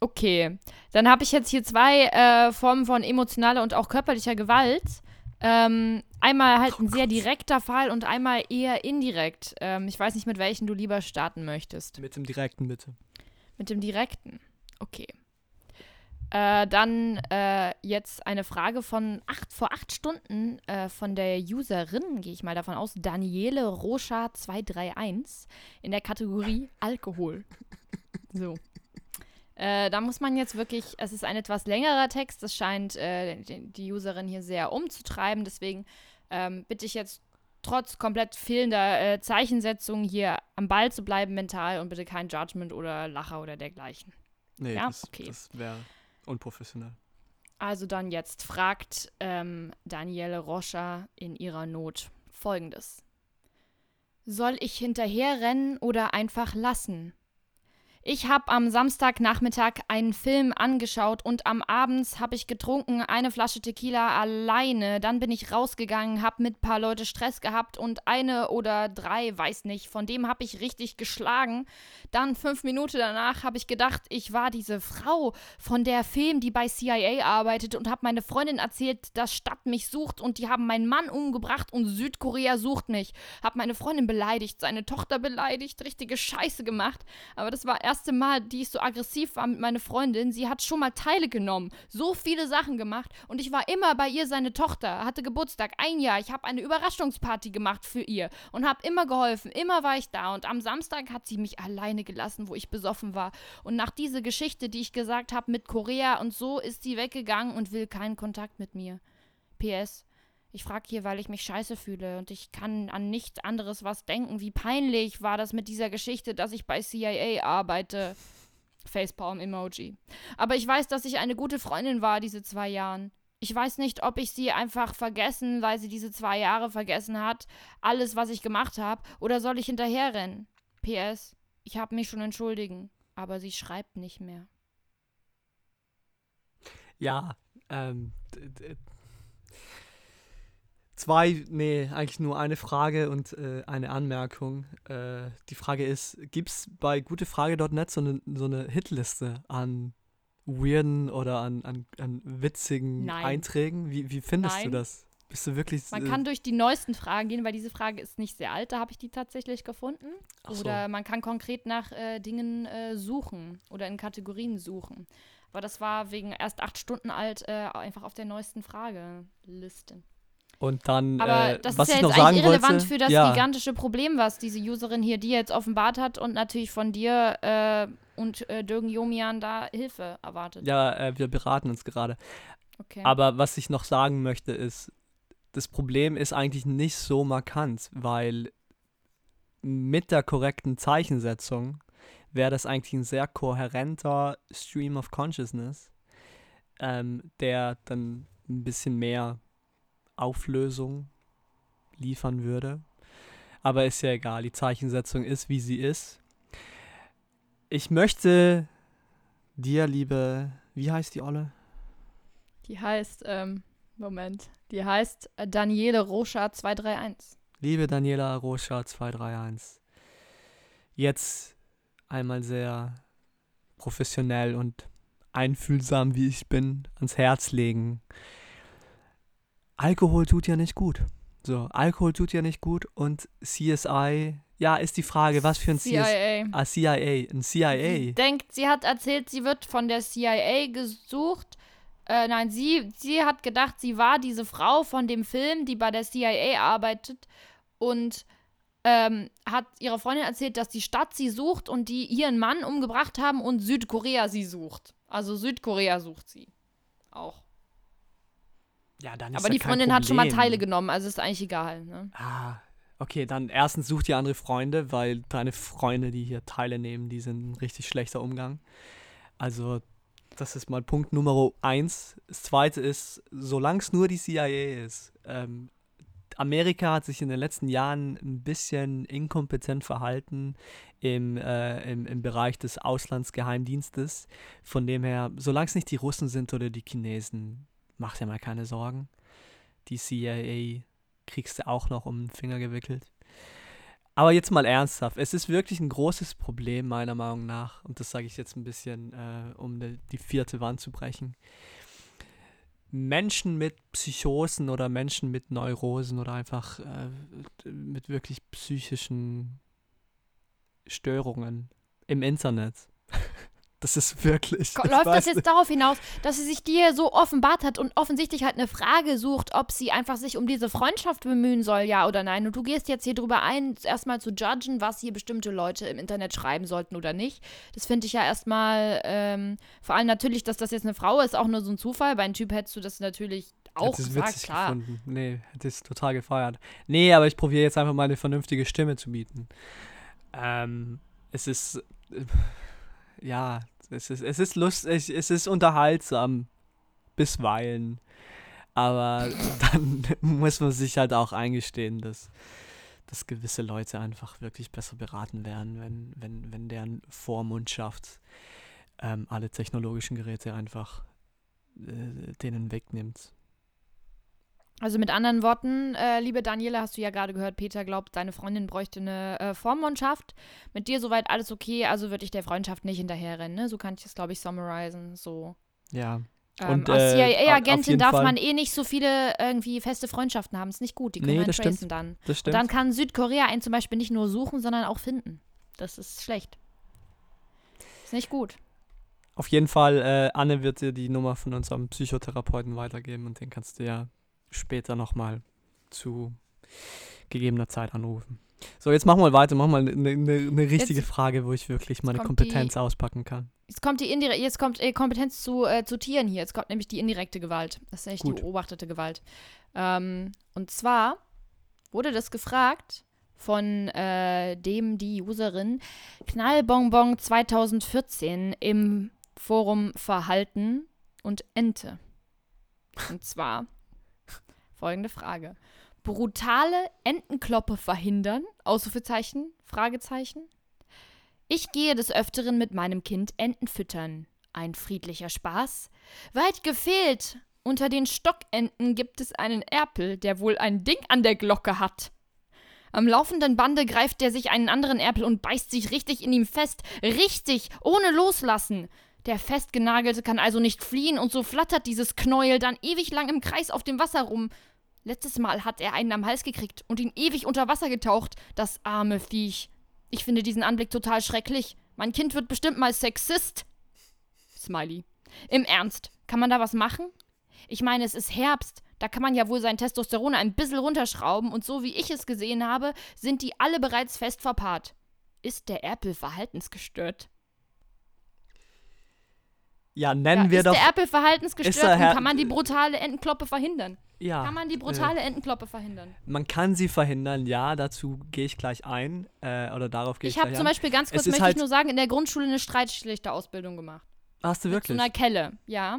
okay, dann habe ich jetzt hier zwei äh, Formen von emotionaler und auch körperlicher Gewalt. Ähm, einmal halt Oh ein sehr direkter Fall und einmal eher indirekt. Ähm, ich weiß nicht, mit welchen du lieber starten möchtest. Mit dem direkten bitte. Mit dem direkten. Okay. Äh, dann äh, jetzt eine Frage von acht, vor acht Stunden äh, von der Userin, gehe ich mal davon aus, Daniele Rocha 231 in der Kategorie Alkohol. So. Äh, da muss man jetzt wirklich, es ist ein etwas längerer Text, das scheint äh, die, Userin hier sehr umzutreiben, deswegen ähm, bitte ich jetzt trotz komplett fehlender äh, Zeichensetzung hier am Ball zu bleiben mental und bitte kein Judgment oder Lacher oder dergleichen. Nee, Ja, das, okay. das wäre unprofessionell. Also dann jetzt fragt ähm, Daniele Roscher in ihrer Not folgendes. Soll ich hinterherrennen oder einfach lassen? Ich habe am Samstagnachmittag einen Film angeschaut und am Abends habe ich getrunken, eine Flasche Tequila alleine. Dann bin ich rausgegangen, habe mit paar Leute Stress gehabt und eine oder drei, weiß nicht, von dem habe ich richtig geschlagen. Dann fünf Minuten danach habe ich gedacht, ich war diese Frau von der Film, die bei CIA arbeitet und habe meine Freundin erzählt, dass Stadt mich sucht und die haben meinen Mann umgebracht und Südkorea sucht mich. Hab meine Freundin beleidigt, seine Tochter beleidigt, richtige Scheiße gemacht. Aber das war das erste Mal, die ich so aggressiv war mit meiner Freundin. Sie hat schon mal Teile genommen, so viele Sachen gemacht und ich war immer bei ihr seine Tochter, hatte Geburtstag, ein Jahr. Ich habe eine Überraschungsparty gemacht für ihr und habe immer geholfen, immer war ich da und am Samstag hat sie mich alleine gelassen, wo ich besoffen war. Und nach dieser Geschichte, die ich gesagt habe mit Korea und so, ist sie weggegangen und will keinen Kontakt mit mir. PS. Ich frage hier, weil ich mich scheiße fühle und ich kann an nichts anderes was denken. Wie peinlich war das mit dieser Geschichte, dass ich bei CIA arbeite. Facepalm-Emoji. Aber ich weiß, dass ich eine gute Freundin war, diese zwei Jahren. Ich weiß nicht, ob ich sie einfach vergessen, weil sie diese zwei Jahre vergessen hat, alles, was ich gemacht habe, oder soll ich hinterherrennen? PS. Ich habe mich schon entschuldigen, aber sie schreibt nicht mehr. Ja, ähm, Zwei, nee, eigentlich nur eine Frage und äh, eine Anmerkung. Äh, die Frage ist, gibt es bei gutefrage.net so eine, so eine Hitliste an weirden oder an, an, an witzigen Nein. Einträgen? Wie, wie findest du Nein. das? Bist du wirklich... Man äh, kann durch die neuesten Fragen gehen, weil diese Frage ist nicht sehr alt, da habe ich die tatsächlich gefunden. Ach so. Oder man kann konkret nach äh, Dingen äh, suchen oder in Kategorien suchen. Aber das war wegen erst acht Stunden alt äh, einfach auf der neuesten Frageliste. Und dann, Aber äh, das was ist ja ich jetzt noch eigentlich irrelevant wollte, für das ja, gigantische Problem, was diese Userin hier dir jetzt offenbart hat und natürlich von dir äh, und äh, Dürgen Jomian da Hilfe erwartet. Ja, äh, wir beraten uns gerade. Okay. Aber was ich noch sagen möchte ist, das Problem ist eigentlich nicht so markant, weil mit der korrekten Zeichensetzung wäre das eigentlich ein sehr kohärenter Stream of Consciousness, ähm, der dann ein bisschen mehr Auflösung liefern würde. Aber ist ja egal, die Zeichensetzung ist, wie sie ist. Ich möchte dir, liebe, wie heißt die Olle? Die heißt, ähm, Moment, die heißt äh, Daniele Rocha 231. Liebe Daniela Rocha 231, jetzt einmal sehr professionell und einfühlsam, wie ich bin, ans Herz legen. Alkohol tut ja nicht gut. So, Alkohol tut ja nicht gut und CSI, ja, ist die Frage, was für ein CSI? CIA. Ah, CIA, ein Sie CIA. denkt, sie hat erzählt, sie wird von der CIA gesucht. Äh, nein, sie, sie hat gedacht, sie war diese Frau von dem Film, die bei der CIA arbeitet und ähm, hat ihrer Freundin erzählt, dass die Stadt sie sucht und die ihren Mann umgebracht haben und Südkorea sie sucht. Also Südkorea sucht sie. Auch. Ja, dann ist Aber die Freundin hat schon mal. Teile genommen, also ist eigentlich egal. Ne? Ah, okay, dann erstens such dir andere Freunde, weil deine Freunde, die hier Teile nehmen, die sind ein richtig schlechter Umgang. Also, das ist mal Punkt Nummer eins. Das zweite ist, solange es nur die CIA ist, ähm, Amerika hat sich in den letzten Jahren ein bisschen inkompetent verhalten im, äh, im, im Bereich des Auslandsgeheimdienstes. Von dem her, solange es nicht die Russen sind oder die Chinesen, mach dir mal keine Sorgen. Die CIA kriegst du auch noch um den Finger gewickelt. Aber jetzt mal ernsthaft, es ist wirklich ein großes Problem meiner Meinung nach, und das sage ich jetzt ein bisschen, äh, um die, die vierte Wand zu brechen. Menschen mit Psychosen oder Menschen mit Neurosen oder einfach äh, mit wirklich psychischen Störungen im Internet. Das ist wirklich. Ich Läuft das jetzt nicht. darauf hinaus, dass sie sich dir so offenbart hat und offensichtlich halt eine Frage sucht, ob sie einfach sich um diese Freundschaft bemühen soll, ja oder nein? Und du gehst jetzt hier drüber ein, erstmal zu judgen, was hier bestimmte Leute im Internet schreiben sollten oder nicht. Das finde ich ja erstmal, ähm, vor allem natürlich, dass das jetzt eine Frau ist, auch nur so ein Zufall. Bei einem Typ hättest du das natürlich auch es gesagt, witzig klar. gefunden. Nee, hätte es total gefeiert. Nee, aber ich probiere jetzt einfach mal eine vernünftige Stimme zu bieten. Ähm, es ist. Äh, ja, es ist, es ist lustig, es ist unterhaltsam. Bisweilen. Aber dann muss man sich halt auch eingestehen, dass, dass gewisse Leute einfach wirklich besser beraten werden, wenn, wenn, wenn deren Vormundschaft ähm, alle technologischen Geräte einfach äh, denen wegnimmt. Also mit anderen Worten, äh, liebe Daniela, hast du ja gerade gehört, Peter glaubt, deine Freundin bräuchte eine äh, Vormundschaft. Mit dir soweit alles okay, also würde ich der Freundschaft nicht hinterherrennen. Ne? So kann ich es, glaube ich, summarizen. So. Ja. Ähm, Und, als äh, CIA-Agentin darf Fall- man eh nicht so viele irgendwie feste Freundschaften haben. Ist nicht gut. Die können Nee, einen das stimmt. tracen dann. Das Und stimmt. dann kann Südkorea einen zum Beispiel nicht nur suchen, sondern auch finden. Das ist schlecht. Ist nicht gut. Auf jeden Fall, äh, Anne wird dir die Nummer von unserem Psychotherapeuten weitergeben und den kannst du ja später nochmal zu gegebener Zeit anrufen. So, jetzt machen wir weiter. Machen wir eine ne, ne richtige Jetzt Frage, wo ich wirklich meine Kompetenz auspacken kann. Jetzt kommt die indire jetzt kommt äh, Kompetenz zu, äh, zu Tieren hier. Jetzt kommt nämlich die indirekte Gewalt. Das ist nämlich Gut. die beobachtete Gewalt. Ähm, und zwar wurde das gefragt von äh, dem die Userin Knallbonbon 2014 im Forum Verhalten und Ente. Und zwar folgende Frage. Brutale Entenkloppe verhindern? Ausrufezeichen? Fragezeichen? Ich gehe des Öfteren mit meinem Kind Enten füttern. Ein friedlicher Spaß? Weit gefehlt! Unter den Stockenten gibt es einen Erpel, der wohl ein Ding an der Glocke hat. Am laufenden Bande greift er sich einen anderen Erpel und beißt sich richtig in ihm fest. Richtig, ohne loslassen. Der Festgenagelte kann also nicht fliehen und so flattert dieses Knäuel dann ewig lang im Kreis auf dem Wasser rum. Letztes Mal hat er einen am Hals gekriegt und ihn ewig unter Wasser getaucht, das arme Viech. Ich finde diesen Anblick total schrecklich. Mein Kind wird bestimmt mal Sexist. Smiley. Im Ernst, kann man da was machen? Ich meine, es ist Herbst. Da kann man ja wohl sein Testosteron ein bisschen runterschrauben und so wie ich es gesehen habe, sind die alle bereits fest verpaart. Ist der Erpel verhaltensgestört? Ja, nennen Ja, wir ist doch. der Erpel Ist verhaltensgestört er und kann man die brutale Entenkloppe verhindern? ja, Kann man die brutale Entenkloppe verhindern? man kann sie verhindern, ja, dazu gehe ich gleich ein. Äh, oder darauf gehe ich, Ich habe gleich zum ein. Beispiel ganz kurz, ist möchte halt- ich nur sagen, in der Grundschule eine Streitschlichterausbildung gemacht. Hast du Mit wirklich? so einer Kelle, ja.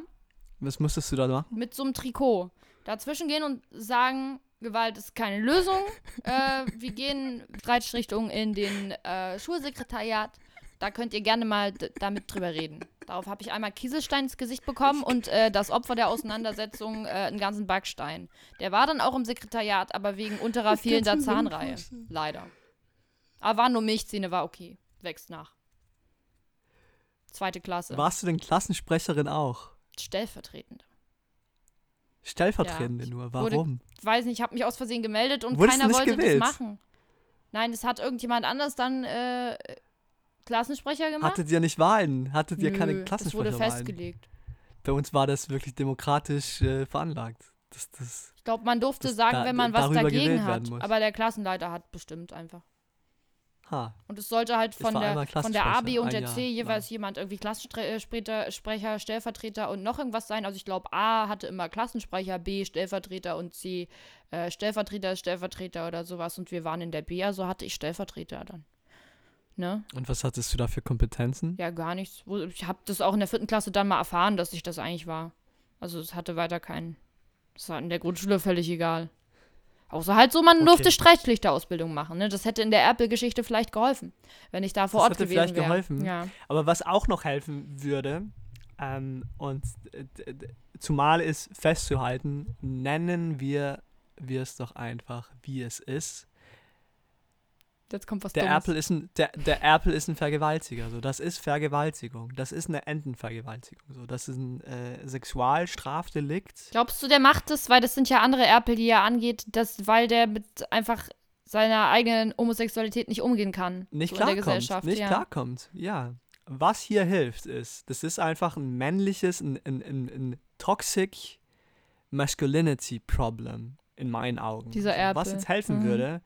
Was musstest du da machen? Mit so einem Trikot. Dazwischen gehen und sagen, Gewalt ist keine Lösung. äh, wir gehen Streitschlichtung in den äh, Schulsekretariat. Da könnt ihr gerne mal damit drüber reden. Darauf habe ich einmal Kieselstein ins Gesicht bekommen und äh, das Opfer der Auseinandersetzung äh, einen ganzen Backstein. Der war dann auch im Sekretariat, aber wegen unterer fehlender Zahnreihe. Leider. Aber war nur Milchzähne, war okay. Wächst nach. Zweite Klasse. Warst du denn Klassensprecherin auch? Stellvertretend. Stellvertretende Ja, nur. wurde Warum? weiß nicht, ich habe mich aus Versehen gemeldet und Wurdest keiner wollte gewählt? das machen. Nein, das hat irgendjemand anders dann äh, Klassensprecher gemacht. Hattet ihr nicht Wahlen? Hattet ihr Nö, keine Das wurde festgelegt. Bei uns war das wirklich demokratisch äh, veranlagt. Das, das, Ich glaube, man durfte Das sagen, da- wenn man was dagegen hat. Aber der Klassenleiter hat bestimmt einfach. ha. Und es sollte halt von der, von der A, B Klassensprecher, und der Jahr C jeweils lang. jemand irgendwie Klassensprecher, Sprecher, Stellvertreter und noch irgendwas sein. Also ich glaube, A hatte immer Klassensprecher, B Stellvertreter und C äh, Stellvertreter, Stellvertreter oder sowas. Und wir waren in der B, also hatte ich Stellvertreter dann. Ne? Und was hattest du da für Kompetenzen? Ja, gar nichts. Ich habe das auch in der vierten Klasse dann mal erfahren, dass ich das eigentlich war. Also es hatte weiter keinen. Das war in der Grundschule völlig egal. Außer halt so, man Okay. durfte Streitschlichterausbildung machen. Ne? Das hätte in der Erpel-Geschichte vielleicht geholfen, wenn ich da vor Das Ort hätte gewesen vielleicht wäre. geholfen. Ja. Aber was auch noch helfen würde, ähm, und äh, zumal ist festzuhalten, nennen wir, wir es doch einfach, wie es ist. Jetzt kommt was Der Dummes. Erpel, ist ein, der, der Erpel ist ein Vergewaltiger. So. Das ist Vergewaltigung. Das ist eine Entenvergewaltigung. So. Das ist ein äh, Sexualstrafdelikt. Glaubst du, der macht das, weil das sind ja andere Erpel, die er angeht, dass, weil der mit einfach seiner eigenen Homosexualität nicht umgehen kann. Nicht so in der klarkommt. Gesellschaft. Nicht ja. klarkommt. Ja. Was hier hilft, ist, das ist einfach ein männliches, ein, ein, ein, ein toxic masculinity problem in meinen Augen. Dieser So, Was Erpel. jetzt helfen Mhm. würde,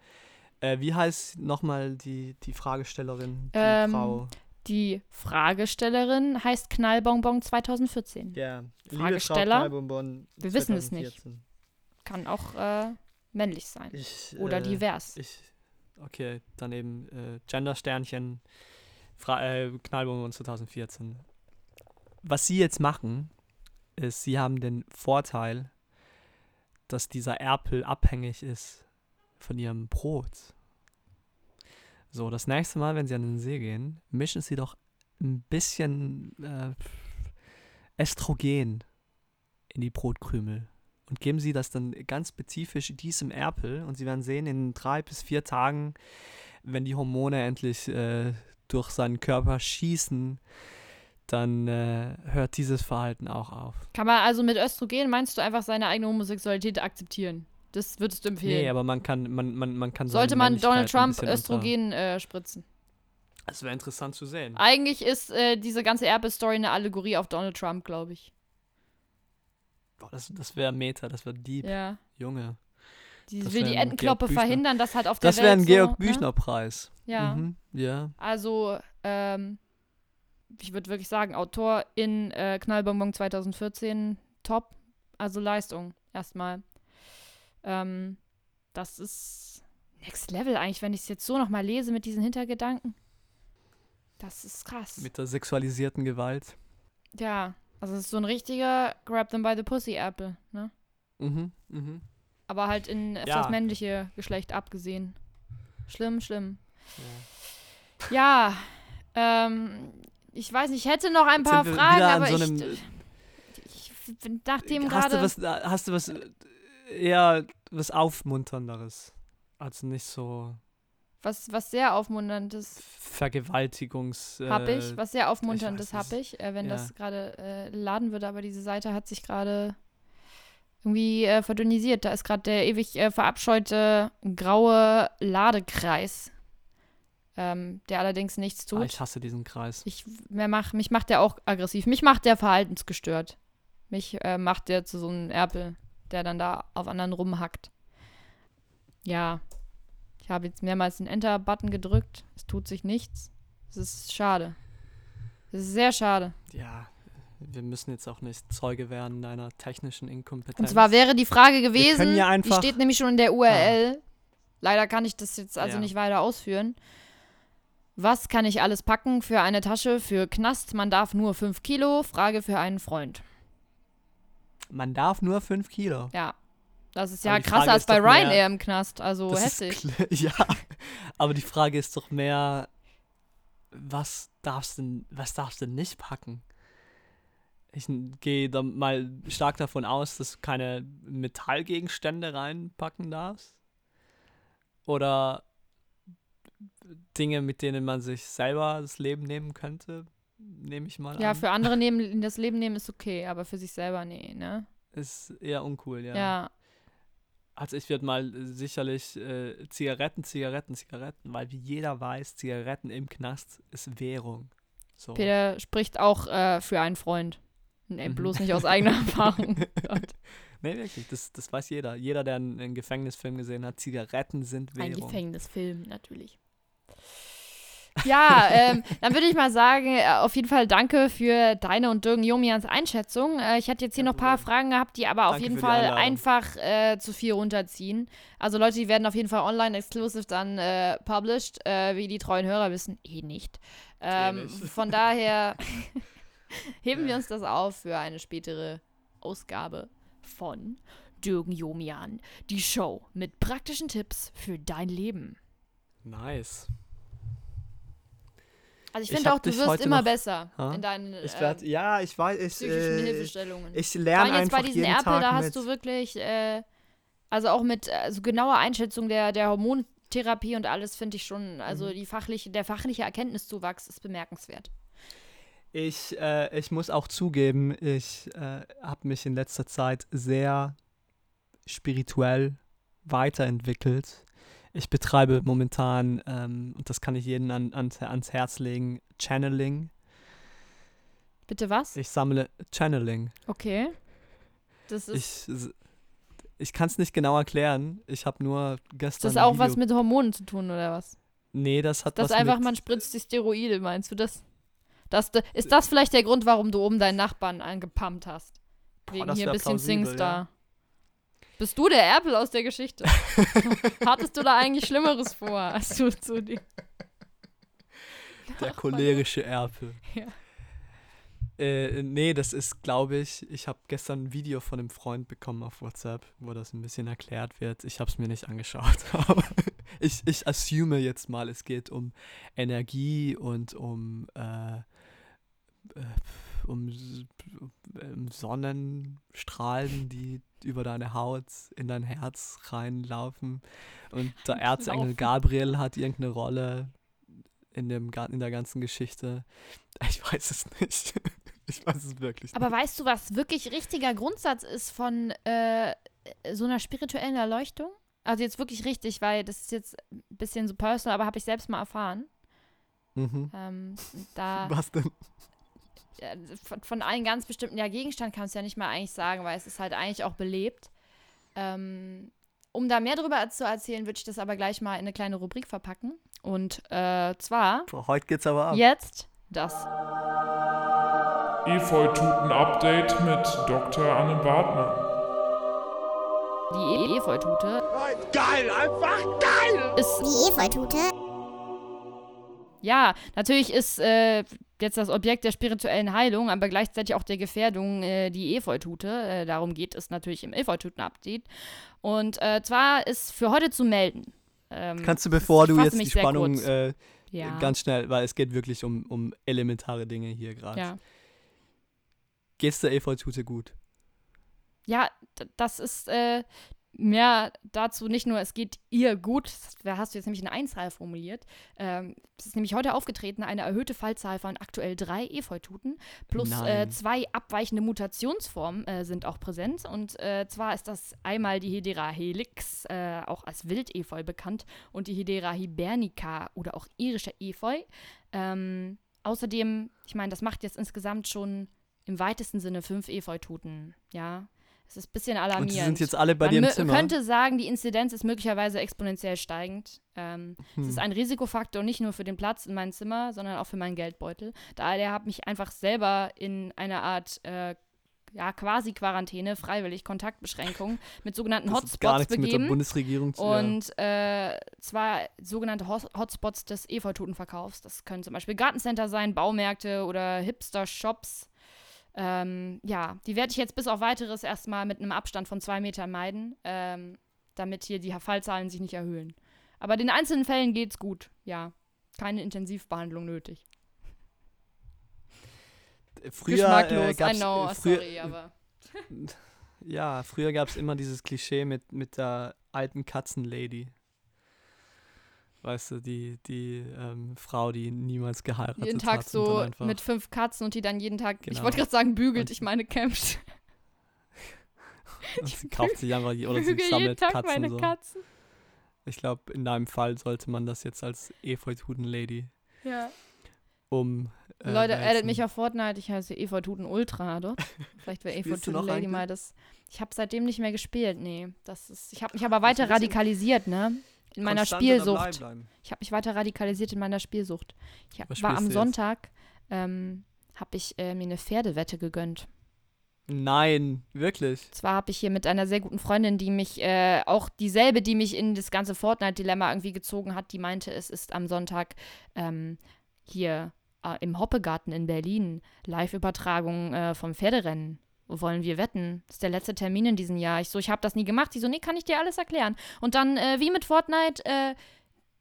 äh, wie heißt nochmal die, die Fragestellerin, die Ähm, Frau? Die Fragestellerin heißt Knallbonbon 2014. Ja, Fragesteller? Wir wissen es nicht. 2014. Kann auch äh, männlich sein. Ich, Oder äh, divers. Ich, okay, daneben äh, Gender-Sternchen, äh, Knallbonbon 2014. Was sie jetzt machen, ist, sie haben den Vorteil, dass dieser Erpel abhängig ist von ihrem Brot. So, das nächste Mal, wenn sie an den See gehen, mischen sie doch ein bisschen äh, Estrogen in die Brotkrümel und geben sie das dann ganz spezifisch diesem Erpel und sie werden sehen, in drei bis vier Tagen, wenn die Hormone endlich äh, durch seinen Körper schießen, dann äh, hört dieses Verhalten auch auf. Kann man also mit Östrogen, meinst du einfach seine eigene Homosexualität akzeptieren? Das würdest du empfehlen. Nee, aber man kann, man, man, man kann Sollte man Donald Trump Östrogen äh, spritzen? Das wäre interessant zu sehen. Eigentlich ist äh, diese ganze Erbe-Story eine Allegorie auf Donald Trump, glaube ich. Boah, das das wäre Meta, das wäre Deep, Ja. Junge. Die Das will die Entenkloppe verhindern, dass halt auf der Das Welt wäre ein so, Georg ne? Büchner-Preis. Ja. Mhm, ja. Also, ähm, ich würde wirklich sagen, Autor in äh, Knallbonbon 2014, top. Also Leistung, erstmal. Ähm, das ist Next Level eigentlich, wenn ich es jetzt so nochmal lese mit diesen Hintergedanken. Das ist krass. Mit der sexualisierten Gewalt. ja, also es ist so ein richtiger Grab them by the Pussy Apple, ne? Mhm, mhm. Aber halt in Ja. das männliche Geschlecht abgesehen. Schlimm, schlimm. Ja. Ja, ähm, ich weiß nicht, ich hätte noch ein Jetzt paar Fragen, aber so ich, äh, ich nachdem gerade. äh, hast du was äh, eher was Aufmunternderes? Also nicht so Was, was sehr aufmunterndes Vergewaltigungs. Äh, habe ich. Was sehr aufmunterndes habe ich, äh, wenn Ja. das gerade äh, laden würde. Aber diese Seite hat sich gerade irgendwie äh, verdünnisiert. Da ist gerade der ewig äh, verabscheute graue Ladekreis, ähm, der allerdings nichts Ah, tut. ich hasse diesen Kreis. Ich, mir mach, mich macht der auch aggressiv. Mich macht der verhaltensgestört. Mich äh, macht der zu so einem Erpel, der dann da auf anderen rumhackt. Ja. Ich habe jetzt mehrmals den Enter-Button gedrückt. Es tut sich nichts. Es ist schade. Es ist sehr schade. Ja, wir müssen jetzt auch nicht Zeuge werden deiner technischen Inkompetenz. Und zwar wäre die Frage gewesen, ja die steht nämlich schon in der URL. Leider kann ich das jetzt also Ja. nicht weiter ausführen. Was kann ich alles packen für eine Tasche für Knast? Man darf nur 5 Kilo. Frage für einen Freund. Man darf nur 5 Kilo. Ja. Das ist ja krasser Frage als bei Ryanair im Knast. Also heftig. Ja, aber die Frage ist doch mehr, was darfst du, was darfst du nicht packen? Ich gehe da mal stark davon aus, dass du keine Metallgegenstände reinpacken darfst. Oder Dinge, mit denen man sich selber das Leben nehmen könnte, nehme ich mal Ja, an. für andere nehmen, das Leben nehmen ist okay, aber für sich selber nee, ne? Ist eher uncool, ja. Ja. Also ich würde mal äh, sicherlich äh, Zigaretten, Zigaretten, Zigaretten, weil wie jeder weiß, Zigaretten im Knast ist Währung. So. Peter spricht auch äh, für einen Freund. Nee, Mhm. bloß nicht aus eigener Erfahrung. Gott. Nee, wirklich, das, das weiß jeder. Jeder, der einen, einen Gefängnisfilm gesehen hat, Zigaretten sind Ein Währung. Gefängnisfilm, natürlich. Ja, ähm, dann würde ich mal sagen, äh, auf jeden Fall danke für deine und Dirk Jomians Einschätzung. Äh, ich hatte jetzt hier noch ein paar. Fragen gehabt, die aber auf jeden Fall einfach äh, zu viel runterziehen. Also Leute, die werden auf jeden Fall online exclusive dann äh, published, äh, wie die treuen Hörer wissen, eh nicht. Ähm, nicht. Von daher heben wir uns das auf für eine spätere Ausgabe von Dürgen Jomian, die Show mit praktischen Tipps für dein Leben. Nice. Also ich finde auch, du wirst immer noch- besser Ha? in deinen Ich ähm, werde, ja, ich weiß, ich, psychischen äh, Hilfestellungen. ich lerne einfach bei diesen jeden Erpel, Tag da mit. hast du wirklich, äh, also auch mit also genauer Einschätzung der, der Hormontherapie und alles finde ich schon, also Mhm. die fachliche, der fachliche Erkenntniszuwachs ist bemerkenswert. Ich, äh, ich muss auch zugeben, ich äh, habe mich in letzter Zeit sehr spirituell weiterentwickelt. Ich betreibe momentan, ähm, und das kann ich jedem an, ans, ans Herz legen, Channeling. Bitte was? Ich sammle Channeling. Okay. Das ist, Ich, ich kann es nicht genau erklären. Ich habe nur ist gestern. das ein auch was mit Hormonen zu tun oder was? Nee, das hat Das was einfach, mit, man spritzt die Steroide, meinst du das? das? Ist das vielleicht der Grund, warum du oben deinen Nachbarn angepumpt hast? Boah, Wegen das hier ein bisschen plausibel, Singstar. Bist du der Erpel aus der Geschichte? Hattest du da eigentlich Schlimmeres vor, als du zu dir. Der cholerische Erpel. Ja. Äh, nee, das ist, glaube ich, ich habe gestern ein Video von einem Freund bekommen auf WhatsApp, wo das ein bisschen erklärt wird. Ich habe es mir nicht angeschaut, aber ich, ich assume jetzt mal, es geht um Energie und um, äh, äh, um, um Sonnenstrahlen, die über deine Haut in dein Herz reinlaufen. Und der Erzengel Laufen. Gabriel hat irgendeine Rolle in, dem, in der ganzen Geschichte. Ich weiß es nicht. Ich weiß es wirklich Aber nicht. weißt du, was wirklich richtiger Grundsatz ist von äh, so einer spirituellen Erleuchtung? Also jetzt wirklich richtig, weil das ist jetzt ein bisschen so personal, aber habe ich selbst mal erfahren. Mhm. Ähm, da Was denn? Ja, von, von einem ganz bestimmten ja, Gegenstand kannst du ja nicht mal eigentlich sagen, weil es ist halt eigentlich auch belebt. Ähm, um da mehr darüber zu erzählen, würde ich das aber gleich mal in eine kleine Rubrik verpacken. Und äh, zwar Boah, heute geht's aber ab. jetzt das. Efeututen-Update mit Dr. Anne Bartner. Die Efeutute Geil, einfach geil! ist Die Efeutute. Ja, natürlich ist äh, jetzt das Objekt der spirituellen Heilung, aber gleichzeitig auch der Gefährdung äh, die Efeutute. Äh, darum geht es natürlich im Efeututen-Update. Und äh, zwar ist für heute zu melden. Ähm, Kannst du, bevor du jetzt die Spannung äh, ja. ganz schnell, weil es geht wirklich um, um elementare Dinge hier gerade. ja. Geht's der Efeutute gut? ja, das ist äh, mehr dazu nicht nur, es geht ihr gut, da hast du jetzt nämlich in Einzahl formuliert. Ähm, es ist nämlich heute aufgetreten eine erhöhte Fallzahl von aktuell drei Efeututen plus äh, zwei abweichende Mutationsformen äh, sind auch präsent. Und äh, zwar ist das einmal die Hedera helix, äh, auch als Wildefeu bekannt, und die Hedera hibernica oder auch irischer Efeu. Ähm, außerdem, ich meine, das macht jetzt insgesamt schon im weitesten Sinne fünf Efeututen, ja. Es ist ein bisschen alarmierend. Und die sind jetzt alle bei dir im Zimmer? Man könnte sagen, die Inzidenz ist möglicherweise exponentiell steigend. Ähm, hm. Es ist ein Risikofaktor nicht nur für den Platz in meinem Zimmer, sondern auch für meinen Geldbeutel. Daher habe mich einfach selber in eine Art äh, ja, quasi Quarantäne, freiwillig Kontaktbeschränkung mit sogenannten das Hotspots gar nichts begeben. Mit der Bundesregierung zu, und äh, zwar sogenannte Hotspots des Efeututenverkaufs. Das können zum Beispiel Gartencenter sein, Baumärkte oder Hipster-Shops. Ähm, ja, die werde ich jetzt bis auf weiteres erstmal mit einem Abstand von zwei Metern meiden, ähm, damit hier die Fallzahlen sich nicht erhöhen. Aber in einzelnen Fällen geht's gut, ja. Keine Intensivbehandlung nötig. Früher Geschmacklos, äh, I know, früher, sorry, aber. ja, früher gab es immer dieses Klischee mit, mit der alten Katzenlady. Weißt du, die, die ähm, Frau, die niemals geheiratet hat. Jeden Tag hat so mit fünf Katzen und die dann jeden Tag, genau. ich wollte gerade sagen bügelt, und ich meine kämpft. sie kauft sich einfach, oder sie sammelt Katzen so. Katzen. Ich glaube, in deinem Fall sollte man das jetzt als Efeutuden-Lady ja. um. Äh, Leute, addet mich auf Fortnite, ich heiße Efeutuden Ultra dort. Vielleicht wäre Efeutuden Lady mal das. Ich habe seitdem nicht mehr gespielt, nee. Das ist, ich habe mich aber weiter radikalisiert, ne? In meiner Spielsucht. Ich habe mich weiter radikalisiert in meiner Spielsucht. Ich hab, war am Sonntag, ähm, habe ich äh, mir eine Pferdewette gegönnt. Nein, wirklich. Zwar habe ich hier mit einer sehr guten Freundin, die mich, äh, auch dieselbe, die mich in das ganze Fortnite-Dilemma irgendwie gezogen hat, die meinte, es ist am Sonntag ähm, hier äh, im Hoppegarten in Berlin Live-Übertragung äh, vom Pferderennen wollen wir wetten? Das ist der letzte Termin in diesem Jahr. Ich so, ich habe das nie gemacht. Die so, nee, kann ich dir alles erklären. Und dann, äh, wie mit Fortnite, äh,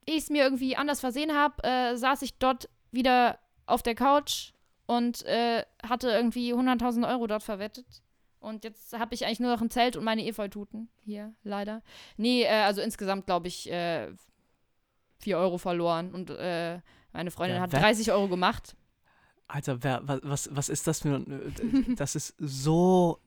ich es mir irgendwie anders versehen habe, äh, saß ich dort wieder auf der Couch und äh, hatte irgendwie 100.000 Euro dort verwettet. Und jetzt habe ich eigentlich nur noch ein Zelt und meine Efeututen hier, leider. Nee, äh, also insgesamt, glaube ich, äh, 4 Euro verloren. Und äh, meine Freundin ja, hat 30 Euro gemacht. Alter, wer, was, was ist das für ein. Das ist so.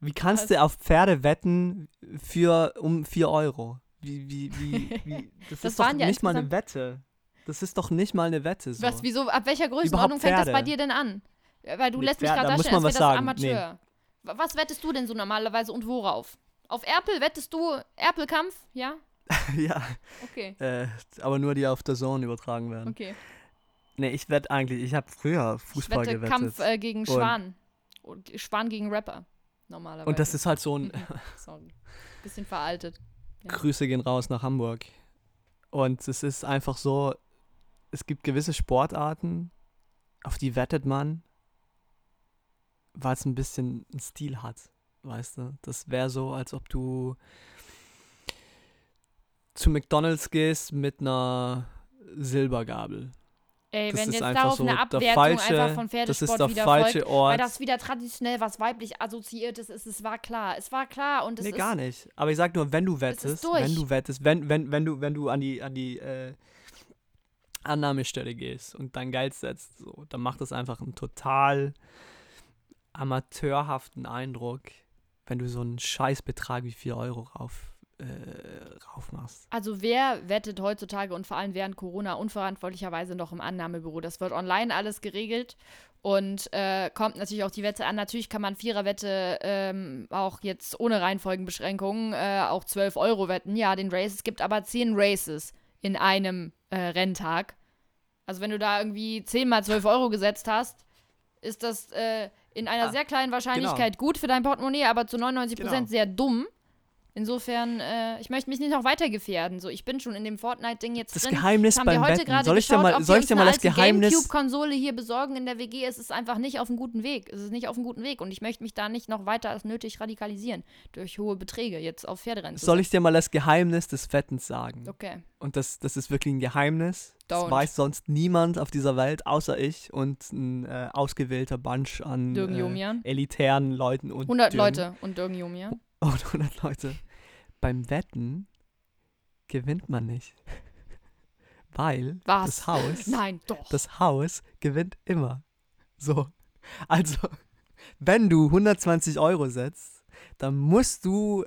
Wie kannst was? du auf Pferde wetten für um 4 Euro? Wie, wie, wie, wie das, das ist doch ja nicht mal eine Wette. Das ist doch nicht mal eine Wette. So. Was, wieso, ab welcher Größenordnung fängt das bei dir denn an? Weil du Mit lässt mich gerade darstellen, als wäre das sagen. Amateur. Nee. Was wettest du denn so normalerweise und worauf? Auf Erpel wettest du Erpelkampf, ja? ja. Okay. Äh, aber nur die auf der Zone übertragen werden. Okay. Nee, ich wette eigentlich, ich habe früher Fußball ich wette gewettet. Kampf äh, gegen Schwan. Und Schwan gegen Rapper. Normalerweise. Und das ist halt so ein. Sorry. Bisschen veraltet. Ja. Grüße gehen raus nach Hamburg. Und es ist einfach so, es gibt gewisse Sportarten, auf die wettet man, weil es ein bisschen einen Stil hat. Weißt du? Das wäre so, als ob du zu McDonalds gehst mit einer Silbergabel. Ey, das wenn jetzt darauf so eine Abwertung falsche, einfach von Pferdesport wieder folgt, Ort. weil das wieder traditionell was weiblich assoziiertes ist, es war klar. Es war klar und es nee, ist gar nicht. Aber ich sag nur, wenn du wettest, wenn du wettest, wenn, wenn, wenn du, wenn du an die, an die äh, Annahmestelle gehst und dein Geld setzt, so, dann macht das einfach einen total amateurhaften Eindruck, wenn du so einen Scheißbetrag wie 4 Euro rauf äh, raufmachst. Also wer wettet heutzutage und vor allem während Corona unverantwortlicherweise noch im Annahmebüro? Das wird online alles geregelt und äh, kommt natürlich auch die Wette an. Natürlich kann man Viererwette ähm, auch jetzt ohne Reihenfolgenbeschränkungen äh, auch 12 Euro wetten. Ja, den Race. Es gibt aber 10 Races in einem äh, Renntag. Also wenn du da irgendwie 10 mal 12 Euro gesetzt hast, ist das äh, in einer ah, sehr kleinen Wahrscheinlichkeit genau. gut für dein Portemonnaie, aber zu 99% genau. sehr dumm Insofern, äh, ich möchte mich nicht noch weiter gefährden. So, ich bin schon in dem Fortnite-Ding jetzt Das drin. Geheimnis haben beim wir heute gerade Soll ich dir mal- soll ich dir mal eine das Geheimnis- Gamecube-Konsole hier besorgen in der WG. Es ist einfach nicht auf einem guten Weg. Es ist nicht auf einem guten Weg und ich möchte mich da nicht noch weiter als nötig radikalisieren durch hohe Beträge jetzt auf Pferderennen. Soll ich dir mal das Geheimnis des Wettens sagen? Okay. Und das, das ist wirklich ein Geheimnis. Das Don't. weiß sonst niemand auf dieser Welt, außer ich und ein äh, ausgewählter Bunch an äh, elitären Leuten und 100 Dürgen. Leute und Dürgen Jomia. Und 100 Leute. Beim Wetten gewinnt man nicht. Weil Was? das Haus, Nein, doch. das Haus gewinnt immer. So. Also, wenn du 120 Euro setzt, dann musst du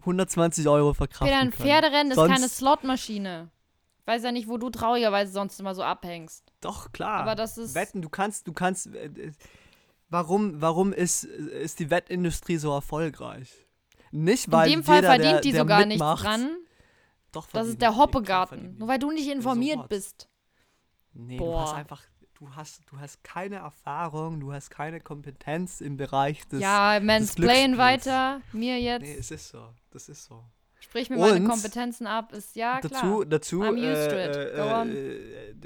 120 Euro verkraften Peter, ein können. Pferderennen ist Sonst- keine Slotmaschine. Ich weiß ja nicht, wo du traurigerweise sonst immer so abhängst. Doch, klar. Aber das ist- Wetten, du kannst, du kannst. Äh, äh, warum, warum ist, ist die Wettindustrie so erfolgreich? Nicht, weil In dem Fall jeder, verdient der, die der sogar mitmacht, nichts dran. Doch, Das ist der Hoppegarten. Nur weil du nicht informiert sofort. bist. Nee, Boah. du hast einfach. Du hast, du hast keine Erfahrung, du hast keine Kompetenz im Bereich des. ja, mansplain weiter. Mir jetzt. Nee, es ist so. Das ist so. Sprich mir meine Und Kompetenzen ab. Ist ja dazu, klar. dazu I'm used to äh, it. äh, Go on.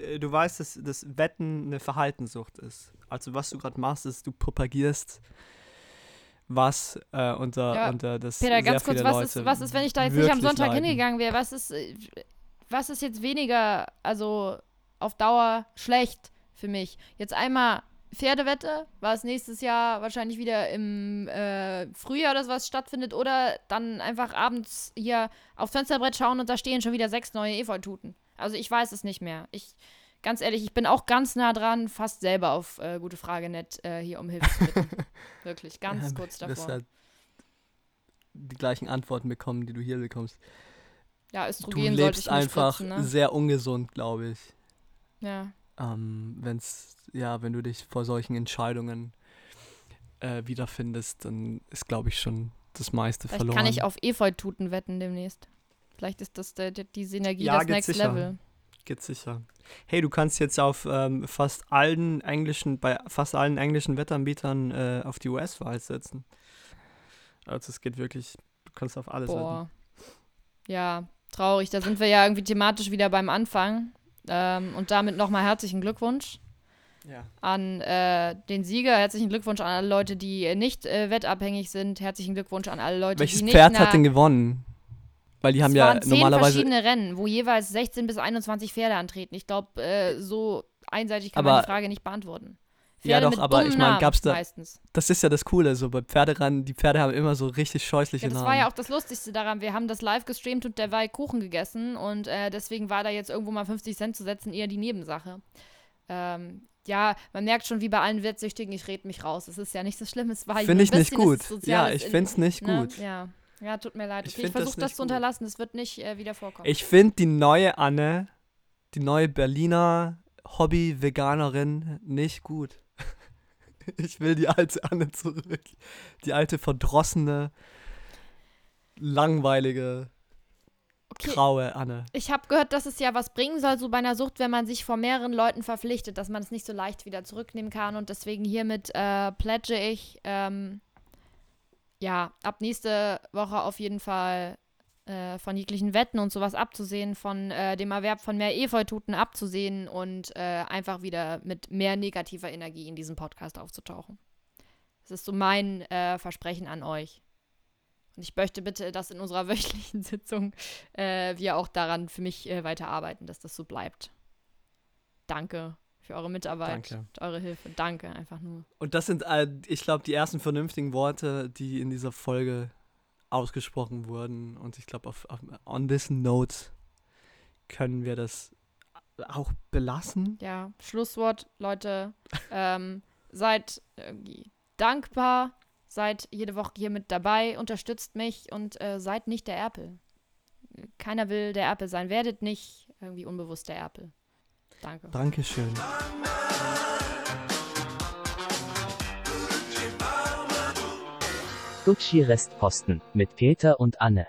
äh, du weißt, dass, dass Wetten eine Verhaltenssucht ist. Also was du gerade machst, ist, du propagierst was äh, unter, Ja, unter das Peter, ganz kurz, was Leute ist, was ist, wenn ich da jetzt nicht am Sonntag leiden. hingegangen wäre? Was ist, was ist jetzt weniger, also auf Dauer schlecht für mich? Jetzt einmal Pferdewette, was nächstes Jahr wahrscheinlich wieder im äh, Frühjahr oder sowas stattfindet, oder dann einfach abends hier aufs Fensterbrett schauen und da stehen schon wieder sechs neue Efeututen. Also ich weiß es nicht mehr. Ich, ganz ehrlich, ich bin auch ganz nah dran, fast selber auf äh, gute Frage nett äh, hier um Hilfe zu bitten. Wirklich, ganz Ja, kurz Du davor. halt die gleichen Antworten bekommen, die du hier bekommst. Ja, Du Östrogen ich lebst einfach spritzen, ne? sehr ungesund, glaube ich. Ja. Ähm, wenn's, ja, wenn du dich vor solchen Entscheidungen äh, wiederfindest, dann ist, glaube ich, schon das meiste Vielleicht verloren. kann ich auf Efeututen wetten demnächst. Vielleicht ist das der, der, die Synergie Ja, das Next sicher. Level. Geht sicher. Hey, du kannst jetzt auf ähm, fast allen englischen, bei fast allen englischen Wettanbietern äh, auf die US-Wahl setzen. Also es geht wirklich, du kannst auf alles wetten. Boah. Ja, traurig. Da sind wir ja irgendwie thematisch wieder beim Anfang. Ähm, und damit nochmal herzlichen Glückwunsch Ja. an äh, den Sieger. Herzlichen Glückwunsch an alle Leute, die äh, nicht äh, wettabhängig sind. Herzlichen Glückwunsch an alle Leute, Welches die nicht Pferd na- hat denn gewonnen? Weil die haben es ja zehn normalerweise. verschiedene Rennen, wo jeweils 16 bis 21 Pferde antreten. Ich glaube, äh, so einseitig kann man Aber- die Frage nicht beantworten. Ja, Pferde doch, mit aber ich dummen mein, Namen gab's da- meistens. Das ist ja das Coole, so bei Pferderennen, die Pferde haben immer so richtig scheußliche Ja, das Namen. war ja auch das Lustigste daran. Wir haben das live gestreamt und derweil Kuchen gegessen und äh, deswegen war da jetzt irgendwo mal 50 Cent zu setzen eher die Nebensache. Ähm, ja, man merkt schon, wie bei allen Wettsüchtigen, ich rede mich raus. Es ist ja nicht so schlimm, es war Finde ein ich nicht gut. es Ja, ich in- finde es nicht ne? gut. Ja. Ja, tut mir leid. Ich Okay, ich das versuche das nicht zu unterlassen. Das wird nicht äh, wieder vorkommen. Ich finde die neue Anne, die neue Berliner Hobby-Veganerin nicht gut. Ich will die alte Anne zurück. Die alte verdrossene, langweilige, okay. graue Anne. Ich habe gehört, dass es ja was bringen soll, so bei einer Sucht, wenn man sich vor mehreren Leuten verpflichtet, dass man es nicht so leicht wieder zurücknehmen kann. Und deswegen hiermit äh, pledge ich, ähm, ja, ab nächste Woche auf jeden Fall äh, von jeglichen Wetten und sowas abzusehen, von äh, dem Erwerb von mehr Efeututen abzusehen und äh, einfach wieder mit mehr negativer Energie in diesem Podcast aufzutauchen. Das ist so mein äh, Versprechen an euch. Und ich möchte bitte, dass in unserer wöchentlichen Sitzung äh, wir auch daran für mich äh, weiterarbeiten, dass das so bleibt. Danke für eure Mitarbeit, Danke. und eure Hilfe. Danke einfach nur. Und das sind, äh, ich glaube, die ersten vernünftigen Worte, die in dieser Folge ausgesprochen wurden. Und ich glaube, auf, auf, on this note können wir das auch belassen. Ja, Schlusswort, Leute. ähm, seid irgendwie dankbar, seid jede Woche hier mit dabei, unterstützt mich und äh, seid nicht der Erpel. Keiner will der Erpel sein. Werdet nicht irgendwie unbewusst der Erpel. Danke. Dankeschön. Gucci Restposten mit Peter und Anne.